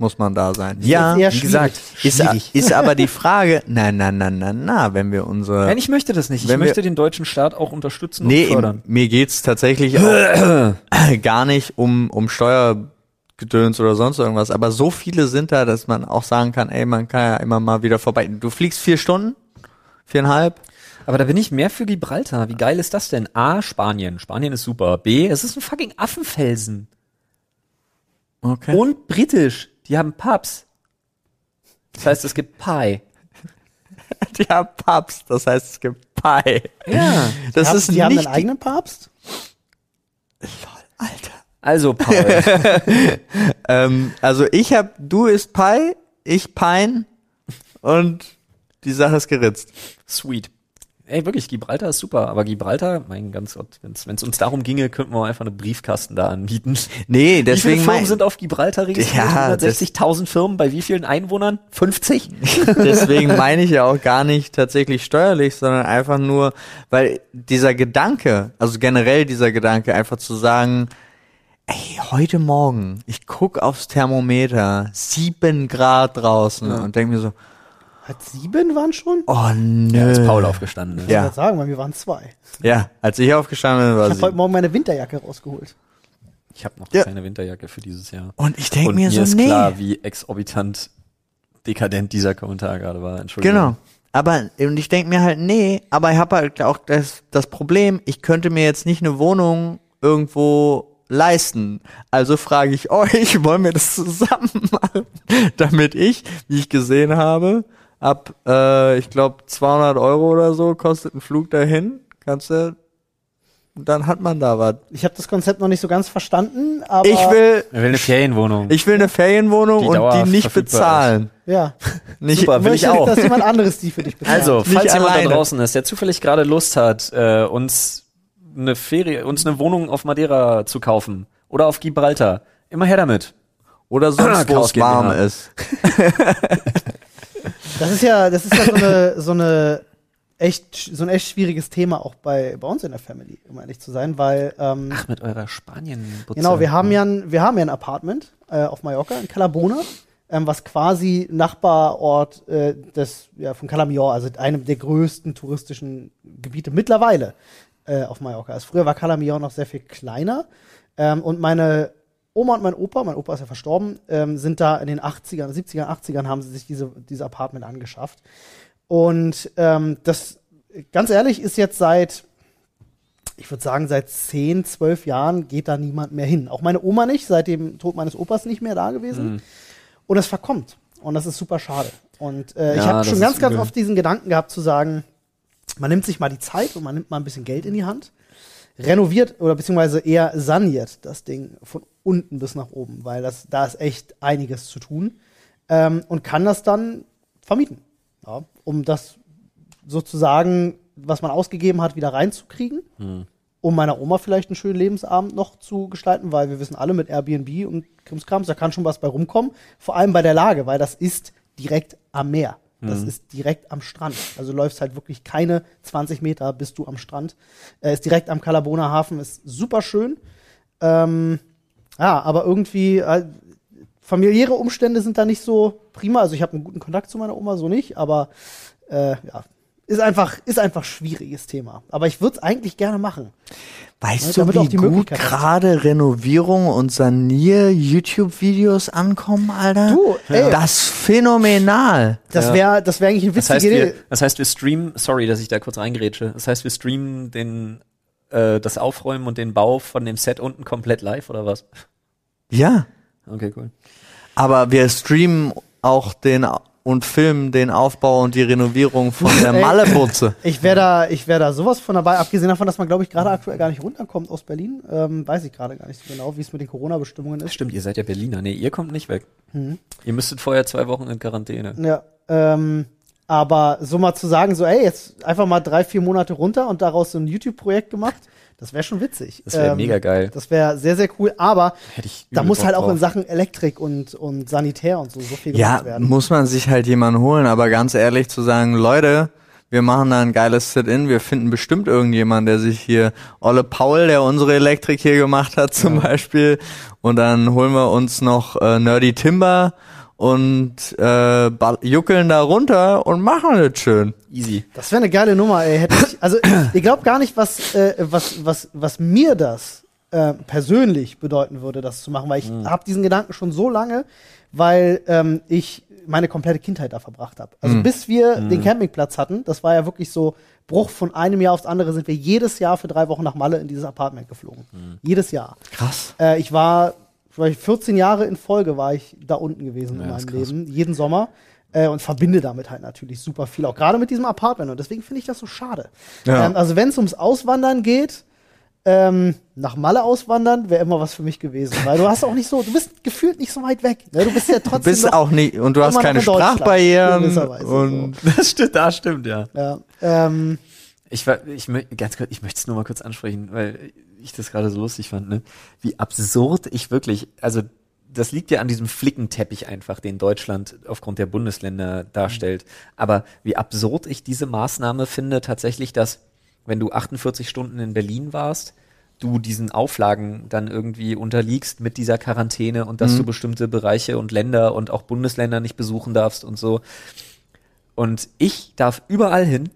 Muss man da sein. Ja, wie gesagt, ist, ist aber die *laughs* Frage, na, na, na, na, na, wenn wir unsere, Nein, ich möchte das nicht. Ich Wenn wir- möchte den deutschen Staat auch unterstützen nee, und fördern. im- mir geht's tatsächlich auch *clears throat* gar nicht um, um Steuergedöns oder sonst irgendwas, aber so viele sind da, dass man auch sagen kann, ey, man kann ja immer mal wieder vorbei. Du fliegst vier Stunden? Viereinhalb? Aber da bin ich mehr für Gibraltar. Wie geil ist das denn? A, Spanien. Spanien ist super. B, es ist ein fucking Affenfelsen. Okay. Und britisch. Die haben Pubs. Das heißt, es gibt Pie. *laughs* ja, Pubs, das heißt, es gibt Pie. Ja. Das die haben, ist die haben einen eigenen Papst? Alter. Also, Paul. *laughs* Ähm, also ich hab, du isst Pie, ich Pine und die Sache ist geritzt. Sweet. Ey, wirklich, Gibraltar ist super. Aber Gibraltar, mein ganz Gott, wenn es uns darum ginge, könnten wir auch einfach eine Briefkasten da anbieten. Nee, wie viele deswegen Firmen mein, sind auf Gibraltar registriert? Ja, 160.000 Firmen. Bei wie vielen Einwohnern? 50? *laughs* deswegen meine ich ja auch gar nicht tatsächlich steuerlich, sondern einfach nur, weil dieser Gedanke, also generell dieser Gedanke, einfach zu sagen, ey, heute Morgen, ich guck aufs Thermometer, sieben Grad draußen und denk mir so, Hat sieben waren schon? oh nö. Als Paul aufgestanden ist. Ich Ja. sagen, bei mir waren zwei. Ja, als ich aufgestanden bin, war Ich habe heute. Morgen meine Winterjacke rausgeholt. Ich habe noch Ja. keine Winterjacke für dieses Jahr. Und ich denk Und mir mir so, ist nee. klar, wie exorbitant dekadent dieser Kommentar gerade war. Entschuldigung. Genau. Aber und ich denke mir halt, nee, aber ich habe halt auch das, das Problem, ich könnte mir jetzt nicht eine Wohnung irgendwo leisten. Also frage ich *laughs* euch, wollen wir das zusammen machen? Damit ich, wie ich gesehen habe, ab, äh, ich glaube, 200 Euro oder so kostet ein Flug dahin. Kannst du, und dann hat man da was. Ich habe das Konzept noch nicht so ganz verstanden, aber Ich will, Er will eine Ferienwohnung. ich will eine Ferienwohnung Die und die nicht bezahlen. ja, *laughs* Nicht, Super, will ich auch. dass jemand anderes die für dich bezahlt. Also, Nicht falls jemand alleine. da draußen ist, der zufällig gerade Lust hat, äh, uns eine Ferie, uns eine Wohnung auf Madeira zu kaufen oder auf Gibraltar, immer her damit. Oder sonst, *clears throat* wo Chaos es warm ist. *laughs* Das ist ja, das ist ja so eine, so eine echt, so ein echt schwieriges Thema auch bei, bei uns in der Family, um ehrlich zu sein, weil ähm, Ach, mit eurer spanien Genau, wir haben ja ein, wir haben ja ein Apartment äh, auf Mallorca in Calabona, ähm, was quasi Nachbarort äh, des ja von Calamior, also einem der größten touristischen Gebiete mittlerweile äh, auf Mallorca ist. Früher war Calamior noch sehr viel kleiner. Ähm, und meine Oma und mein Opa, mein Opa ist ja verstorben, ähm, sind da in den 80ern, 70ern, 80ern haben sie sich diese, diese Apartment angeschafft. Und ähm, das, ganz ehrlich, ist jetzt seit, ich würde sagen, seit 10, 12 Jahren geht da niemand mehr hin. Auch meine Oma nicht, seit dem Tod meines Opas nicht mehr da gewesen. Mhm. Und es verkommt. Und das ist super schade. Und äh, ich Ja, habe das schon ganz, ganz übel. oft diesen Gedanken gehabt zu sagen, man nimmt sich mal die Zeit und man nimmt mal ein bisschen Geld in die Hand, renoviert oder beziehungsweise eher saniert das Ding von unten bis nach oben, weil das, da ist echt einiges zu tun ähm, und kann das dann vermieten, ja, um das sozusagen, was man ausgegeben hat, wieder reinzukriegen, um meiner Oma vielleicht einen schönen Lebensabend noch zu gestalten, weil wir wissen alle mit Airbnb und Krimskrams, da kann schon was bei rumkommen, vor allem bei der Lage, weil das ist direkt am Meer. Das ist direkt am Strand. Also läufst halt wirklich keine 20 Meter bist du am Strand. Er ist direkt am Calabona Hafen, ist super schön. Ähm, ja, aber irgendwie äh, familiäre Umstände sind da nicht so prima. Also ich habe einen guten Kontakt zu meiner Oma, so nicht, aber äh, ja, ist einfach, ist einfach schwieriges Thema. Aber ich würde es eigentlich gerne machen. Weißt Ja, du, damit auch wie die gut gerade Renovierung und Sanier-YouTube-Videos ankommen, Alter? Du, ey. Das ist phänomenal. Das wäre, das wäre eigentlich eine Das witzige heißt, Idee. wir, das heißt, wir streamen, sorry, dass ich da kurz reingrätsche. Das heißt, wir streamen den, äh, das Aufräumen und den Bau von dem Set unten komplett live oder was? Ja. Okay, cool. Aber wir streamen auch den und filmen den Aufbau und die Renovierung von der. *laughs* Mallebutze. Ich wäre da, ich wäre da sowas von dabei, abgesehen davon, dass man, glaube ich, gerade aktuell gar nicht runterkommt aus Berlin. Ähm, weiß ich gerade gar nicht so genau, wie es mit den Corona-Bestimmungen ist. Stimmt, ihr seid ja Berliner. Nee, ihr kommt nicht weg. Ihr müsstet vorher zwei Wochen in Quarantäne. Ja, ähm, aber so mal zu sagen, so, ey, jetzt einfach mal drei, vier Monate runter und daraus so ein YouTube-Projekt gemacht, das wäre schon witzig. Das wäre Ähm, mega geil. Das wäre sehr, sehr cool, aber da muss halt auch drauf. in Sachen Elektrik und, und Sanitär und so, so viel Ja, gemacht werden. muss man sich halt jemanden holen, aber ganz ehrlich zu sagen, Leute, wir machen da ein geiles Sit-In, wir finden bestimmt irgendjemanden, der sich hier, Olle Paul, der unsere Elektrik hier gemacht hat zum Beispiel, und dann holen wir uns noch äh, Nerdy Timber und äh, juckeln da runter und machen das schön. Easy. Das wäre eine geile Nummer, ey. Hätte ich, also ich glaube gar nicht, was, äh, was, was, was mir das äh, persönlich bedeuten würde, das zu machen, weil ich habe diesen Gedanken schon so lange, weil ähm, ich meine komplette Kindheit da verbracht habe. Also bis wir den Campingplatz hatten, das war ja wirklich so Bruch von einem Jahr aufs andere, sind wir jedes Jahr für drei Wochen nach Malle in dieses Apartment geflogen. Jedes Jahr. Krass. Äh, ich war, vielleicht 14 Jahre in Folge war ich da unten gewesen in Ja, meinem ist krass. Leben, jeden Sommer. Äh, und verbinde damit halt natürlich super viel, auch gerade mit diesem Apartment. Und deswegen finde ich das so schade. Ja. Ähm, also wenn es ums Auswandern geht, ähm, nach Malle auswandern, wäre immer was für mich gewesen. Weil du hast auch nicht so, du bist gefühlt nicht so weit weg. Ne? Du bist ja Du trotzdem bist noch, auch nicht, und du hast keine in Sprachbarrieren und *laughs* Das stimmt, das stimmt, ja. ja, ähm, Ich, war- ich, ganz kurz, ich möchte es nur mal kurz ansprechen, weil ich das gerade so lustig fand, ne? Wie absurd ich wirklich, also das liegt ja an diesem Flickenteppich einfach, den Deutschland aufgrund der Bundesländer darstellt. Aber wie absurd ich diese Maßnahme finde, tatsächlich, dass wenn du 48 Stunden in Berlin warst, du diesen Auflagen dann irgendwie unterliegst mit dieser Quarantäne und dass du bestimmte Bereiche und Länder und auch Bundesländer nicht besuchen darfst und so. Und ich darf überall hin,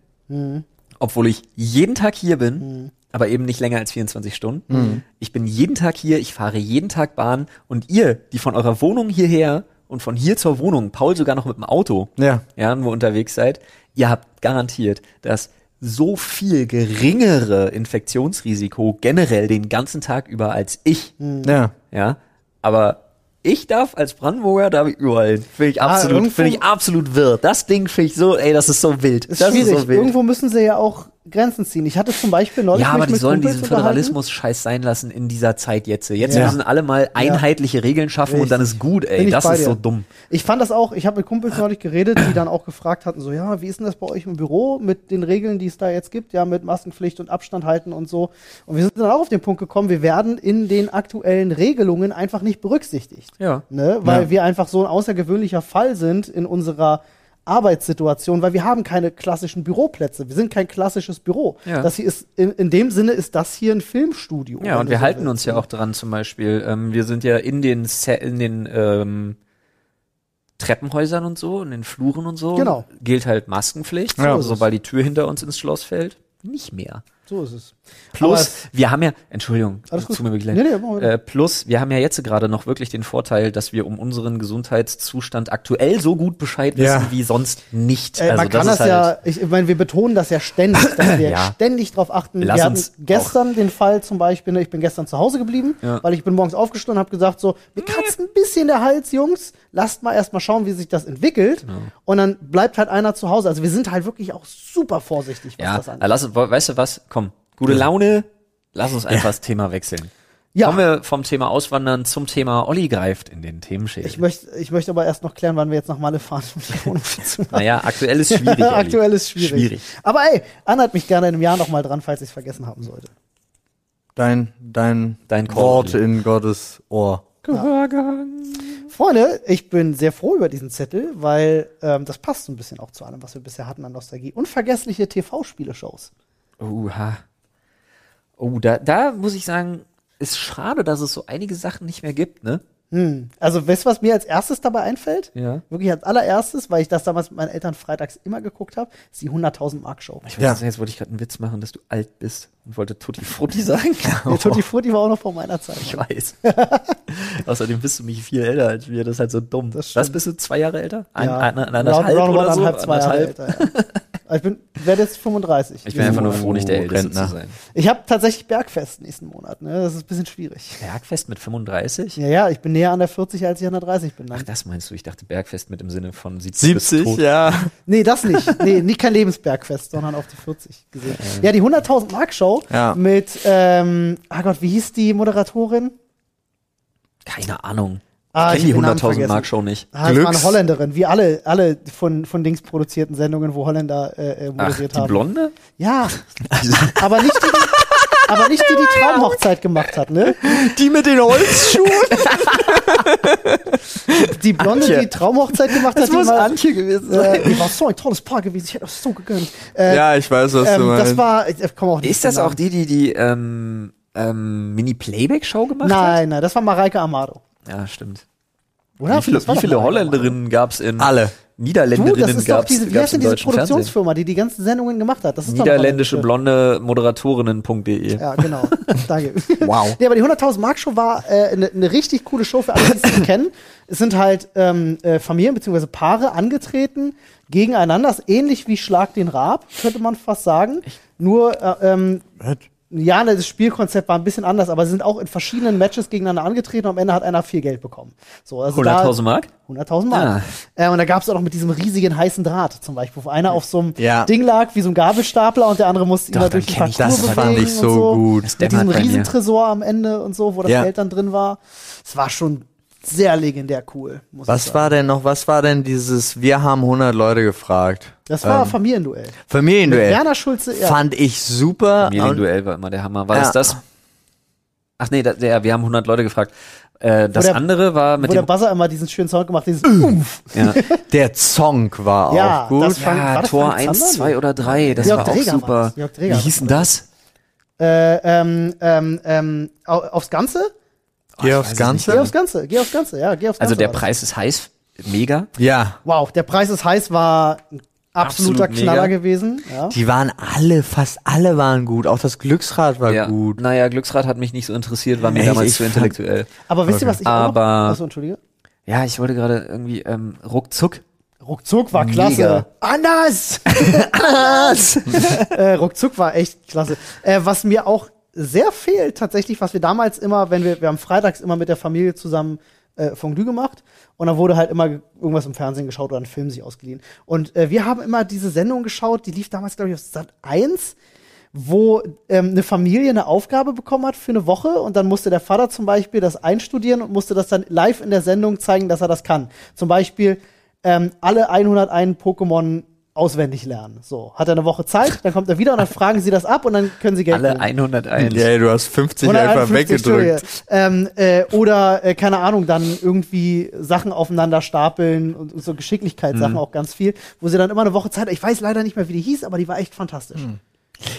obwohl ich jeden Tag hier bin, aber eben nicht länger als 24 Stunden. Ich bin jeden Tag hier, ich fahre jeden Tag Bahn und ihr, die von eurer Wohnung hierher und von hier zur Wohnung, Paul sogar noch mit dem Auto, ja. ja, wo unterwegs seid, ihr habt garantiert das so viel geringere Infektionsrisiko generell den ganzen Tag über als ich, Ja. ja, aber ich darf als Brandenburger darf ich überall. Finde ich Ah, absolut, irgendwo- finde ich absolut wirr. Das Ding finde ich so, ey, das ist so wild. ist das schwierig. ist so wild. Irgendwo müssen sie ja auch Grenzen ziehen. Ich hatte zum Beispiel neulich ja, aber die mit sollen Kumpels diesen. Föderalismus-Scheiß sein lassen in dieser Zeit jetzt. Jetzt Ja. müssen alle mal einheitliche Regeln schaffen und dann Richtig. ist gut, ey. Das ist dir. so dumm. Ich fand das auch, ich habe mit Kumpels neulich geredet, die dann auch gefragt hatten, so, ja, wie ist denn das bei euch im Büro mit den Regeln, die es da jetzt gibt, ja, mit Maskenpflicht und Abstand halten und so. Und wir sind dann auch auf den Punkt gekommen, wir werden in den aktuellen Regelungen einfach nicht berücksichtigt. Ja. Ne? Weil Ja. wir einfach so ein außergewöhnlicher Fall sind in unserer Arbeitssituation, weil wir haben keine klassischen Büroplätze. Wir sind kein klassisches Büro. Ja. Das hier ist, in, in dem Sinne ist das hier ein Filmstudio. Ja, und wir so halten willst, uns ja auch dran zum Beispiel. Ähm, wir sind ja in den, Se in den ähm, Treppenhäusern und so, in den Fluren und so. Genau. Gilt halt Maskenpflicht. Ja. also, sobald die Tür hinter uns ins Schloss fällt, nicht mehr. So ist es. Plus, wir haben ja, Entschuldigung, Alles gut. tut mir wirklich leid. Nee, nee, äh, plus, wir haben ja jetzt gerade noch wirklich den Vorteil, dass wir um unseren Gesundheitszustand aktuell so gut Bescheid Ja. wissen wie sonst nicht. Äh, man kann das, halt, ja, ich, ich meine, wir betonen das ja ständig, dass *clears throat* wir Ja. ständig drauf achten. Lass wir hatten gestern den Fall zum Beispiel, ne, ich bin gestern zu Hause geblieben, Ja. weil ich bin morgens aufgestanden und habe gesagt, so, mir kratzt ein bisschen der Hals, Jungs, lasst mal erstmal schauen, wie sich das entwickelt. Und dann bleibt halt einer zu Hause. Also wir sind halt wirklich auch super vorsichtig, was Ja, das angeht. lass, weißt du was? Komm, gute Laune. Lass uns einfach das Thema wechseln. Ja. Kommen wir vom Thema Auswandern zum Thema Olli greift in den Themenschädel. Ich möchte, ich möchte aber erst noch klären, wann wir jetzt nach Malle fahren, um die Wohnung *laughs* zu machen. naja, aktuell ist schwierig. *laughs* Olli. Aktuell ist schwierig. Schwierig. Aber ey, erinnert mich gerne in einem Jahr noch mal dran, falls ich es vergessen haben sollte. Dein, dein, Dein. Wort in Gottes Ohr. Freunde, ich bin sehr froh über diesen Zettel, weil ähm, das passt so ein bisschen auch zu allem, was wir bisher hatten an Nostalgie. Unvergessliche TV-Spiele-Shows. Oha. Oh, da, da muss ich sagen, ist schade, dass es so einige Sachen nicht mehr gibt, ne? Hm. Also, weißt du, was mir als erstes dabei einfällt? Ja. Wirklich als allererstes, weil ich das damals mit meinen Eltern freitags immer geguckt habe, ist die 100.000 Mark Show. Ich weiß Ja. nicht, jetzt wollte ich gerade einen Witz machen, dass du alt bist und wollte Tutti Frutti sagen. Der *laughs* Tutti Frutti war auch noch vor meiner Zeit. Ich weiß. *laughs* Außerdem bist du mich viel älter als wir, das ist halt so dumm. Das stimmt. Was bist du, zwei Jahre älter? Ein, Ja. ein, ein, anderthalb round oder so? anderthalb, zwei Jahre Anderthalb? älter, ja. Aber ich bin, werde jetzt 35. Ich bin einfach nur froh, nicht der Oh, Älteste Rentner. zu sein. Ich habe tatsächlich Bergfest nächsten Monat, ne? Das ist ein bisschen schwierig. Bergfest mit 35? Ja, ja, ich bin näher an der 40, als ich an der 30 bin. Ach, Dann. das meinst du? Ich dachte Bergfest mit im Sinne von 70, bis 70, tot. ja. Nee, das nicht. Nee, nicht kein Lebensbergfest, sondern auf die 40 gesehen. Ja, die 100.000 Mark Show Ja. mit, ähm, ah Gott, wie hieß die Moderatorin? Keine Ahnung. Ah, ich kenne die hab den Namen 100.000 Mark. Show nicht. Ah, das war eine Glücks- Holländerin, wie alle, alle von, von Dings produzierten Sendungen, wo Holländer äh, äh, Ach, moderiert die haben. Blonde? Ja, *laughs* aber nicht die, die, aber nicht die, die *laughs* Traumhochzeit gemacht hat, ne? Die mit den Holzschuhen? *laughs* Die Blonde, Antje. die Traumhochzeit gemacht hat, Das die muss war, Antje gewesen äh, die war so ein tolles Paar gewesen, ich hätte das so gegönnt. Äh, Ja, ich weiß, was du ähm, meinst. das war, ich komm auch nicht Ist das auch die, die die ähm, ähm, Mini-Playback-Show gemacht hat? Nein, nein, das war Mareike Amado. Ja, stimmt. Oder? wie viele, wie viele Holländerinnen gab's in Alle. Du, Niederländerinnen ist doch gab's, diese, wie heißt denn diese deutschen Fernsehen? Produktionsfirma, die die ganzen Sendungen gemacht hat? Das ist Niederländische blonde Moderatorinnen.de. Ja, genau. *laughs* Danke. Wow. Nee, aber die 100.000 Mark Show war äh, eine eine richtig coole Show für alle, die es nicht kennen. Es sind halt ähm, äh, Familien bzw. Paare angetreten gegeneinander. Das ist ähnlich wie Schlag den Raab, könnte man fast sagen. Nur, äh, ähm? Ja, ne, das Spielkonzept war ein bisschen anders, aber sie sind auch in verschiedenen Matches gegeneinander angetreten und am Ende hat einer viel Geld bekommen. So, also da- 100.000 Mark? 100.000 Mark. Äh, und da gab es auch noch mit diesem riesigen heißen Draht zum Beispiel, wo einer auf so einem Ja. Ding lag, wie so ein Gabelstapler und der andere musste ihn Doch, durch die Parcours das. Bewegen fand ich und so gut. Mit diesem. Riesentresor am Ende und so, wo das Ja. Geld dann drin war. Es war schon sehr legendär cool, muss ich Was sagen. war denn noch, was war denn dieses, wir haben 100 Leute gefragt? Das war ähm, Familienduell. Mit Familienduell. Werner Schulze, ja. Fand ich super. Familienduell war immer der Hammer. War Ja. das das? Ach nee, da, der, wir haben 100 Leute gefragt. Äh, das der- andere war mit wo der dem Buzzer immer diesen schönen Sound gemacht, dieses Umf. ja, *laughs* der Song war Ja, auch gut. das war ja, das Tor Frank 1, Zander? 2 oder 3. Das Georg war auch Dreger super. Wie hieß denn das? Äh, ähm, ähm, ähm, au- aufs Ganze? Geh ich aufs Ganze. Geh aufs Ganze, geh aufs Ganze, ja, geh aufs Ganze. Also der. Preis ist heiß, mega. Ja. Wow, der Preis ist heiß war ein absoluter Absolut Knaller mega. gewesen. Ja. Die waren alle, fast alle waren gut. Auch das Glücksrad war ja. gut. Naja, Glücksrad hat mich nicht so interessiert, war mir Echt? damals Ich zu fand- intellektuell. Aber wisst ihr, was ich auch Aber- noch, Achso, entschuldige. Ja, ich wollte gerade irgendwie ähm, ruckzuck. Ruckzuck war klasse. Mega. Anders! *laughs* Anders! äh, Ruckzuck war echt klasse. Äh, was mir auch sehr fehlt, tatsächlich, was wir damals immer, wenn wir, wir haben freitags immer mit der Familie zusammen äh, Fondue gemacht und dann wurde halt immer irgendwas im Fernsehen geschaut oder ein Film sich ausgeliehen. Und äh, wir haben immer diese Sendung geschaut, die lief damals, glaube ich, auf Sat 1 wo ähm, eine Familie eine Aufgabe bekommen hat für eine Woche und dann musste der Vater zum Beispiel das einstudieren und musste das dann live in der Sendung zeigen, dass er das kann. Zum Beispiel ähm, alle 101 Pokémon auswendig lernen. So, hat er eine Woche Zeit, dann kommt er wieder und dann fragen sie das ab und dann können sie Geld Alle nehmen. 101. Ja, du hast 50 einfach 151, weggedrückt. Ähm, äh, oder, äh, keine Ahnung, dann irgendwie Sachen aufeinander stapeln und, und so Geschicklichkeitssachen auch ganz viel, wo sie dann immer eine Woche Zeit, ich weiß leider nicht mehr, wie die hieß, aber die war echt fantastisch.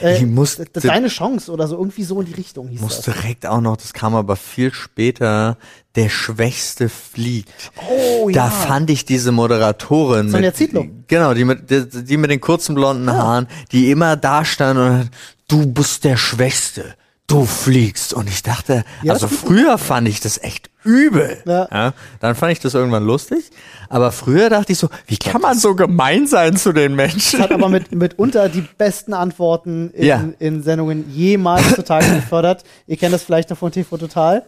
Äh, Ich musste- deine Chance oder so, irgendwie so in die Richtung hieß Muss das. direkt auch noch, das kam aber viel später, der Schwächste fliegt. Oh Da ja. fand ich diese Moderatorin Sonja mit, Zietlow. genau, die mit, die, die mit den kurzen blonden Haaren, die immer da stand und du bist der Schwächste, du fliegst. Und ich dachte, Ja, also früher fand ich das echt übel. Ja. dann fand ich das irgendwann lustig. Aber früher dachte ich so, wie kann man so gemein sein zu den Menschen? hat aber mit, mitunter die besten Antworten in, Ja. in Sendungen jemals zutage gefördert. Ihr kennt das vielleicht noch von TV Total.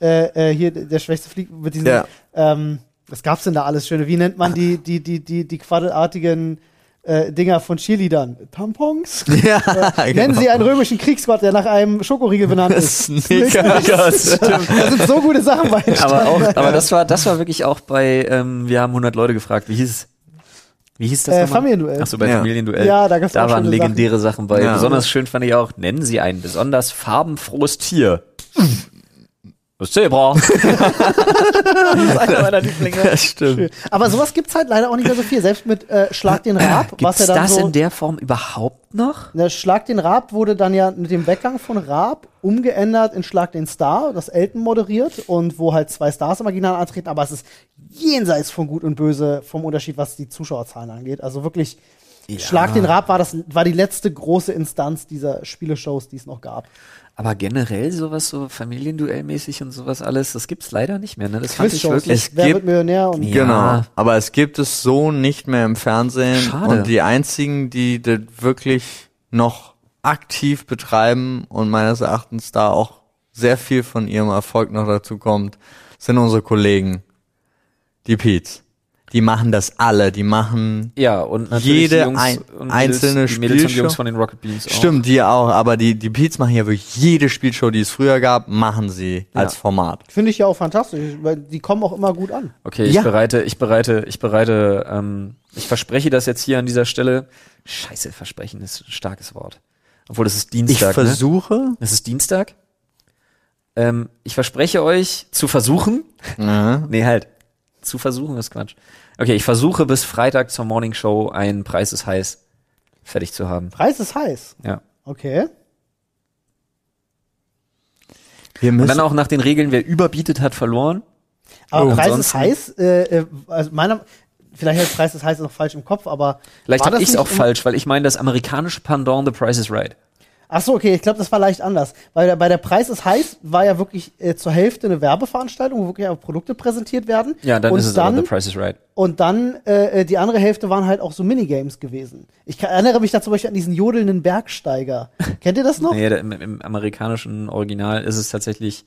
Äh, äh, hier der schwächste Flieg mit diesen. Ja. Ähm, was gab's denn da alles Schöne? Wie nennt man die die die die die quaddelartigen äh, Dinger von Cheerleadern? Tampons? *laughs* ja, Nennen genau. Sie einen römischen Kriegsgott, der nach einem Schokoriegel benannt ist. Snickers. Da sind so gute Sachen bei. aber auch, aber das war, das war wirklich auch bei, ähm, wir haben 100 Leute gefragt, wie hieß es? Wie hieß das Äh, nochmal? Familienduell. Ach so, bei Ja. Familienduell. Ja, da gab's auch waren legendäre Sachen, bei. Ja. Besonders schön fand ich auch, nennen Sie ein besonders farbenfrohes Tier. Das Zebra. *laughs* das ist *laughs* einer meiner Lieblinge. Das stimmt. Aber sowas gibt's halt leider auch nicht mehr so viel. Selbst mit äh, Schlag den Raab, was Gibt's ja dann das so in der Form überhaupt noch? Der Schlag den Raab wurde dann ja mit dem Weggang von Raab umgeändert in Schlag den Star, das Elton moderiert und wo halt zwei Stars immer gegeneinander antreten, aber es ist jenseits von Gut und Böse vom Unterschied, was die Zuschauerzahlen angeht. Also wirklich, Schlag den Raab war das, war die letzte große Instanz dieser Spieleshows, die es noch gab. Aber generell sowas so Familienduellmäßig und sowas alles, das gibt's leider nicht mehr, ne? Das fand ich wirklich. Es wer gibt- wird Millionär und Ja. Genau. Aber es gibt es so nicht mehr im Fernsehen. Schade. Und die einzigen, die das wirklich noch aktiv betreiben und meines Erachtens da auch sehr viel von ihrem Erfolg noch dazu kommt, sind unsere Kollegen, die Peets. Die machen das alle. Die machen Ja, und natürlich Jede die Jungs ein- und einzelne Mädels, die Mädels und Spielshow. Jungs von den Rocket Beans auch. Stimmt, die auch, aber die, die Peets machen ja wirklich jede Spielshow, die es früher gab, machen sie Ja. als Format. Finde ich ja auch fantastisch, weil die kommen auch immer gut an. Okay, ich Ja. bereite, ich bereite, ich bereite, ähm, ich verspreche das jetzt hier an dieser Stelle. Scheiße, versprechen ist ein starkes Wort. Obwohl, es ist Ich Dienstag, ne? versuche, Es ist Dienstag. Ähm, ich verspreche euch zu versuchen. ja, *laughs* Nee, halt. Zu versuchen ist Quatsch. Okay, ich versuche bis Freitag zur Morning Show einen Preis ist heiß fertig zu haben. Preis ist heiß. Ja. Okay. wir Und müssen, dann auch nach den Regeln, wer überbietet, hat verloren. Aber Oh, Preis ist heiß, äh, äh, also meiner, vielleicht ist Preis ist heiß noch falsch im Kopf, aber Vielleicht habe ich es auch falsch, weil ich meine das amerikanische Pendant The Price is Right. Ach so, okay, ich glaube, das war leicht anders. Weil der, bei der Preis ist heiß war ja wirklich äh, zur Hälfte eine Werbeveranstaltung, wo wirklich auch Produkte präsentiert werden. Ja, dann und ist es dann, aber The Price is Right. Und dann äh, äh, die andere Hälfte waren halt auch so Minigames gewesen. Ich kann, erinnere mich da zum Beispiel an diesen jodelnden Bergsteiger. *laughs* Kennt ihr das noch? Nee, im, im amerikanischen Original ist es tatsächlich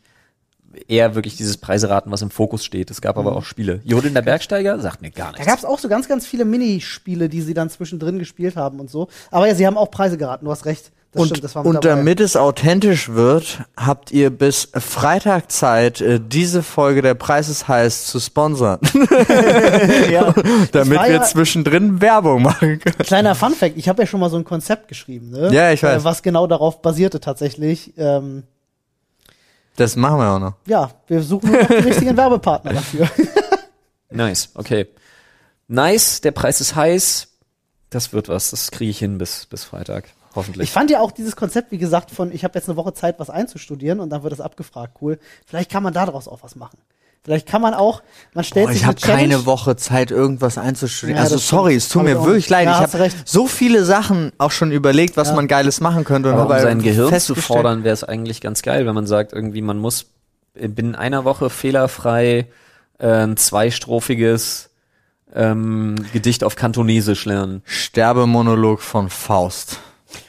eher wirklich dieses Preiseraten, was im Fokus steht. Es gab aber auch Spiele. Jodelnder Bergsteiger sagt mir gar Da nichts. gab es auch so ganz, ganz viele Minispiele, die sie dann zwischendrin gespielt haben und so. Aber ja, sie haben auch Preise geraten, du hast recht. Das und, stimmt, das war mit und damit es authentisch wird, habt ihr bis Freitag Zeit, äh, diese Folge der Preis ist heiß zu sponsern, *laughs* ja. *laughs* damit wir ja- zwischendrin Werbung machen können. Kleiner Fun Fact, ich habe ja schon mal so ein Konzept geschrieben, ne? Ja, ich weiß. Äh, was genau darauf basierte tatsächlich. Ähm, Das machen wir auch noch. ja, wir suchen nur noch den richtigen *laughs* Werbepartner dafür. Nice, okay. Nice, der Preis ist heiß. Das wird was. Das kriege ich hin bis, bis Freitag. Hoffentlich. Ich fand ja auch dieses Konzept, wie gesagt, von ich habe jetzt eine Woche Zeit, was einzustudieren und dann wird das abgefragt, cool. Vielleicht kann man daraus auch was machen. Vielleicht kann man auch, man stellt Boah, sich ich habe keine Woche Zeit, irgendwas einzustudieren. Ja, also sorry, es tut mir wirklich leid. Ja, ich habe so viele Sachen auch schon überlegt, was Ja. man Geiles machen könnte. Und aber um sein Gehirn zu fordern, wäre es eigentlich ganz geil, wenn man sagt, irgendwie, man muss binnen einer Woche fehlerfrei äh, ein zweistrophiges ähm, Gedicht auf Kantonesisch lernen. Sterbemonolog von Faust.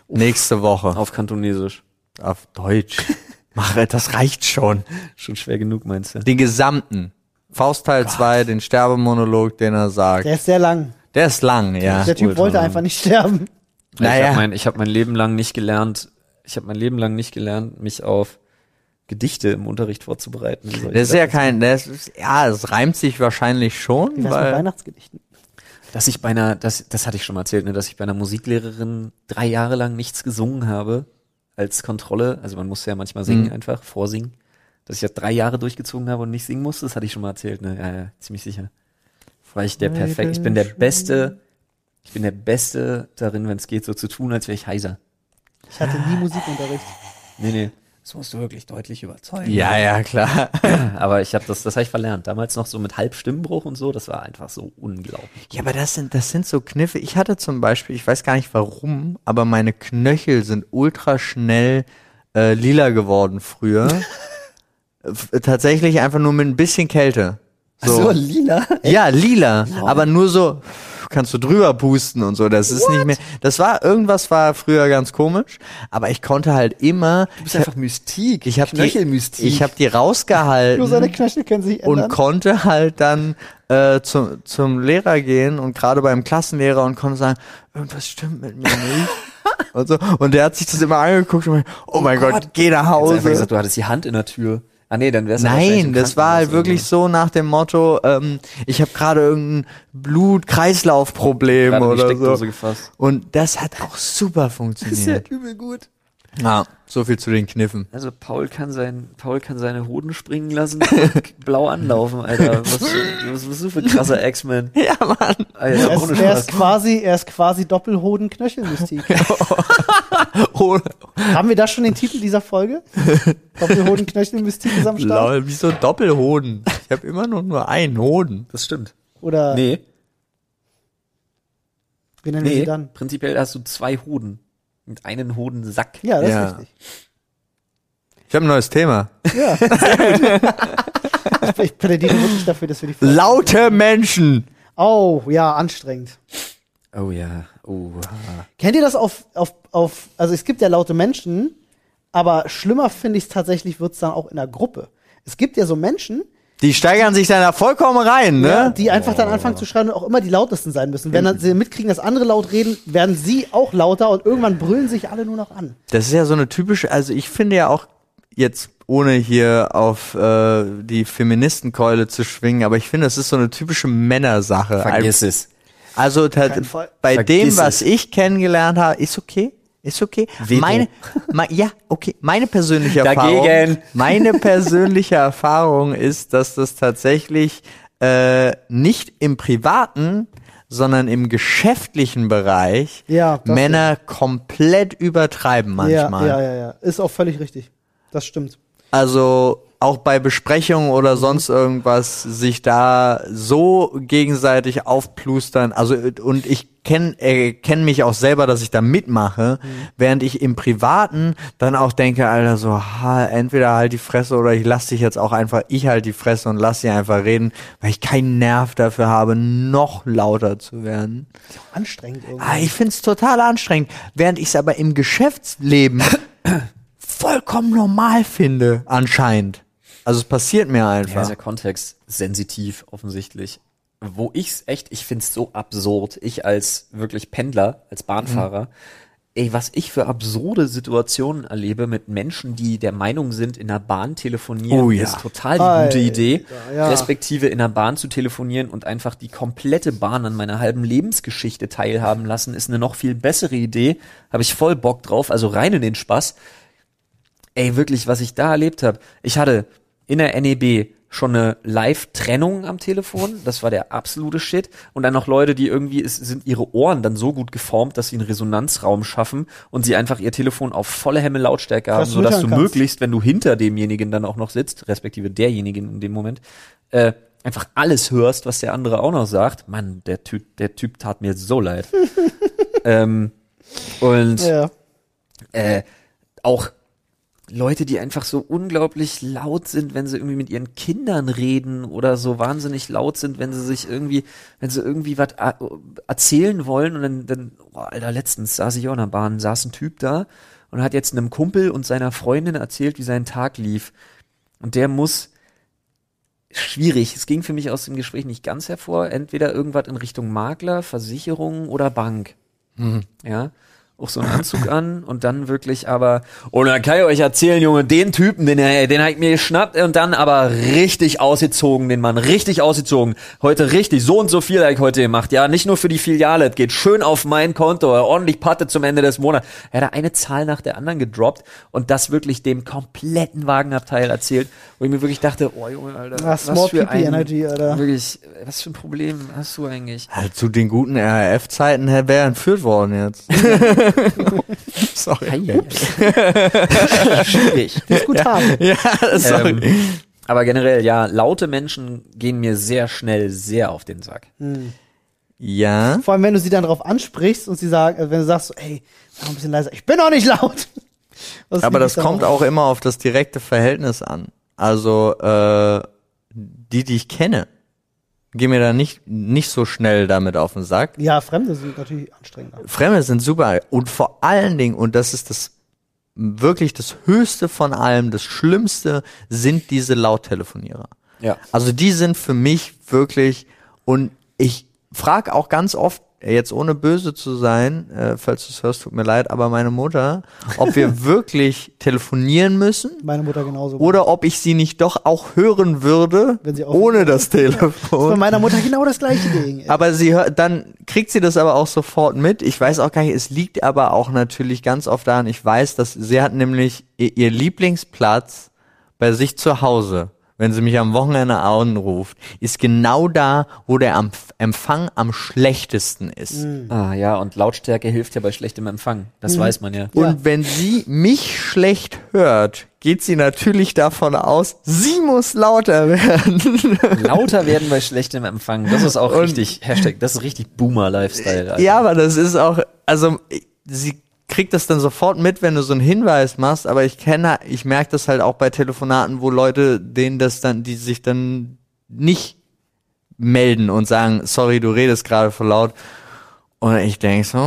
Nächste Woche Auf Kantonesisch. auf Deutsch. *laughs* Mach, das reicht schon. Schon schwer genug, meinst du? Den gesamten. Faust Teil 2, den Sterbemonolog, den er sagt. Der ist sehr lang. Der ist lang, ja. Der Typ ultra wollte lang. einfach nicht sterben. Ich Naja. habe mein, ich hab mein Leben lang nicht gelernt, ich habe mein Leben lang nicht gelernt, mich auf Gedichte im Unterricht vorzubereiten. Wie ich Das ist ja kein, das ist, ja, es reimt sich wahrscheinlich Wie schon, wär's mit Weihnachtsgedichten? Dass ich bei einer, das, das hatte ich schon mal erzählt, ne, dass ich bei einer Musiklehrerin drei Jahre lang nichts gesungen habe als Kontrolle. Also man muss ja manchmal singen Mhm. einfach, vorsingen. Dass ich das drei Jahre durchgezogen habe und nicht singen musste, das hatte ich schon mal erzählt, ne? Ja, ja, ziemlich sicher. Weil ich der perfekt, ich bin der Beste, ich bin der Beste darin, wenn es geht, so zu tun, als wäre ich heiser. Ich hatte nie Musikunterricht. Nee, nee. Das musst du wirklich deutlich überzeugen. Ja, ja, klar. *laughs* Aber ich habe das, das habe ich verlernt. Damals noch so mit Halbstimmbruch und so, das war einfach so unglaublich. Ja, aber das sind, das sind so Kniffe. Ich hatte zum Beispiel, ich weiß gar nicht warum, aber meine Knöchel sind ultra schnell äh, lila geworden früher. *laughs* F- Tatsächlich einfach nur mit ein bisschen Kälte. So. lila. Ja, lila. Aber nur so kannst du drüber pusten und so. Das ist nicht mehr. Das war irgendwas war früher ganz komisch, aber ich konnte halt immer. Du bist einfach Mystik. Ich habe die, ich habe die rausgehalten Nur seine Knöchel können sich ändern. und konnte halt dann äh, zum, zum Lehrer gehen und gerade beim Klassenlehrer und konnte sagen, irgendwas stimmt mit mir nicht. *laughs* und, so. und der hat sich das immer angeguckt und meinte, oh, mein Gott, geh nach Hause. gesagt, du hattest die Hand in der Tür. Ah nee, dann wär's ja Nein, das war halt wirklich so nach dem Motto, ähm, ich habe gerade irgendein Blut-Kreislauf-Problem oder so. gefasst. Und das hat auch super funktioniert. übel gut. Ja, so viel zu den Kniffen. Also Paul kann sein, Paul kann seine Hoden springen lassen und *laughs* blau anlaufen, Alter. Was, was bist du für ein krasser X-Men? *laughs* Ja, Mann. Alter, er, ohne ist, er ist quasi, er ist quasi Doppelhoden-Knöchelmystik. *laughs* Oh, Haben wir da schon den Titel dieser Folge? Doppelhoden-Knöchelmystik ist am Start? lol, wieso Doppelhoden? Ich habe immer nur nur einen Hoden. Das stimmt. Oder Nee, wie nennen wir nee. sie dann? Prinzipiell hast du zwei Hoden. Mit einem Hodensack. Ja, das Ja. ist richtig. Ich habe ein neues Thema. Ja, sehr gut. ich, plädiere wirklich dafür, dass wir die Folge- Laute Menschen. Oh, ja, anstrengend. Oh ja. Oh. Kennt ihr das auf, auf, auf, also es gibt ja laute Menschen, aber schlimmer finde ich es tatsächlich, wird es dann auch in der Gruppe. Es gibt ja so Menschen, Die steigern sich dann da vollkommen rein, ne? ja, die einfach dann anfangen zu schreien und auch immer die lautesten sein müssen. Wenn dann sie mitkriegen, dass andere laut reden, werden sie auch lauter und irgendwann brüllen sich alle nur noch an. Das ist ja so eine typische, also ich finde ja auch jetzt ohne hier auf äh, die Feministenkeule zu schwingen, aber ich finde, das ist so eine typische Männersache. Vergiss es. Also Kein Fall. bei Vergiss dem, was es. ich kennengelernt habe, ist okay. Ist okay. Veto. Meine, me, ja, okay. Meine persönliche Erfahrung. Dagegen. Meine persönliche Erfahrung ist, dass das tatsächlich äh, nicht im privaten, sondern im geschäftlichen Bereich Ja, Männer komplett übertreiben manchmal. Ja, ja, ja, ja. Ist auch völlig richtig. Das stimmt. Also auch bei Besprechungen oder sonst irgendwas sich da so gegenseitig aufplustern. Also und ich kenne äh, kenn mich auch selber, dass ich da mitmache, während ich im Privaten dann auch denke, Alter, so ha, entweder halt die Fresse oder ich lass dich jetzt auch einfach, ich halt die Fresse und lass sie einfach reden, weil ich keinen Nerv dafür habe, noch lauter zu werden. Anstrengend irgendwie. Ah, ich find's total anstrengend, während ich es aber im Geschäftsleben *coughs* vollkommen normal finde, anscheinend. Also es passiert mir Ja, einfach. ist ja kontextsensitiv offensichtlich. Wo ich's echt, ich find's so absurd. Ich als wirklich Pendler, als Bahnfahrer, Mhm. ey, was ich für absurde Situationen erlebe mit Menschen, die der Meinung sind, in der Bahn telefonieren, Oh ja. ist total die Alter, gute Idee. ja. Respektive in der Bahn zu telefonieren und einfach die komplette Bahn an meiner halben Lebensgeschichte teilhaben lassen, ist eine noch viel bessere Idee. Habe ich voll Bock drauf, also rein in den Spaß. Ey, wirklich, was ich da erlebt habe. Ich hatte in der NEB schon eine Live-Trennung am Telefon. Das war der absolute Shit. Und dann noch Leute, die irgendwie, es sind ihre Ohren dann so gut geformt, dass sie einen Resonanzraum schaffen und sie einfach ihr Telefon auf volle Hemme Lautstärke haben, sodass du kannst. möglichst, wenn du hinter demjenigen dann auch noch sitzt, respektive derjenigen in dem Moment, äh, einfach alles hörst, was der andere auch noch sagt. Mann, der Typ, der Typ tat mir so leid. *laughs* ähm, und Ja. äh, auch Leute, die einfach so unglaublich laut sind, wenn sie irgendwie mit ihren Kindern reden oder so wahnsinnig laut sind, wenn sie sich irgendwie, wenn sie irgendwie was erzählen wollen und dann, dann oh, Alter, letztens saß ich auch in der Bahn, saß ein Typ da und hat jetzt einem Kumpel und seiner Freundin erzählt, wie sein Tag lief. Und der muss schwierig. Es ging für mich aus dem Gespräch nicht ganz hervor. Entweder irgendwas in Richtung Makler, Versicherung oder Bank. Ja. Auch so einen Anzug an und dann wirklich aber, und dann kann ich euch erzählen, Junge, den Typen, den, den hab ich mir geschnappt und dann aber richtig ausgezogen, den Mann, richtig ausgezogen. Heute richtig, so und so viel habe ich heute gemacht. Ja, nicht nur für die Filiale, es geht schön auf mein Konto, ordentlich Patte zum Ende des Monats. Er hat eine Zahl nach der anderen gedroppt und das wirklich dem kompletten Wagenabteil erzählt, wo ich mir wirklich dachte, oh Junge, Alter, Ah, Small für PP Energy, Alter. Wirklich, was für ein Problem hast du eigentlich? Halt zu den guten RAF-Zeiten wäre er entführt worden jetzt. *laughs* *laughs* Sorry. Schwierig. *laughs* Diskutabel. Ja, *laughs* sorry. Ähm, aber generell, ja, laute Menschen gehen mir sehr schnell sehr auf den Sack. ja. Vor allem, wenn du sie dann darauf ansprichst und sie sagen, wenn du sagst, so, ey, mal ein bisschen leiser, ich bin doch nicht laut. Was Aber das kommt auch immer auf das direkte Verhältnis an. Also äh, die, die ich kenne, gehen mir da nicht, nicht so schnell damit auf den Sack. Ja, Fremde sind natürlich anstrengender. Fremde sind super. Und vor allen Dingen, und das ist das wirklich das Höchste von allem, das Schlimmste, sind diese Lauttelefonierer. Ja. Also die sind für mich wirklich, und ich frage auch ganz oft, jetzt ohne böse zu sein, äh, falls du es hörst, tut mir leid, aber meine Mutter, ob wir *laughs* wirklich telefonieren müssen Meine Mutter genauso. oder ob ich sie nicht doch auch hören würde, Wenn sie ohne das *laughs* das ist bei Telefon. meiner Mutter genau das gleiche Ding. ey. Aber sie hört, dann kriegt sie das aber auch sofort mit. Ich weiß auch gar nicht, es liegt aber auch natürlich ganz oft daran, ich weiß, dass sie hat nämlich ihr, ihr Lieblingsplatz bei sich zu Hause, wenn sie mich am Wochenende anruft, ist genau da, wo der Empfang am schlechtesten ist. Ah, ja, und Lautstärke hilft ja bei schlechtem Empfang. Das weiß man ja. Und Ja. wenn sie mich schlecht hört, geht sie natürlich davon aus, sie muss lauter *laughs* werden. Lauter werden bei schlechtem Empfang. Das ist auch Und- richtig, Hashtag, das ist richtig Boomer-Lifestyle. Ja, aber das ist auch, also sie kriegt das dann sofort mit, wenn du so einen Hinweis machst, aber ich kenne, ich merke das halt auch bei Telefonaten, wo Leute denen das dann, die sich dann nicht melden und sagen, sorry, du redest gerade voll laut. Und ich denke so,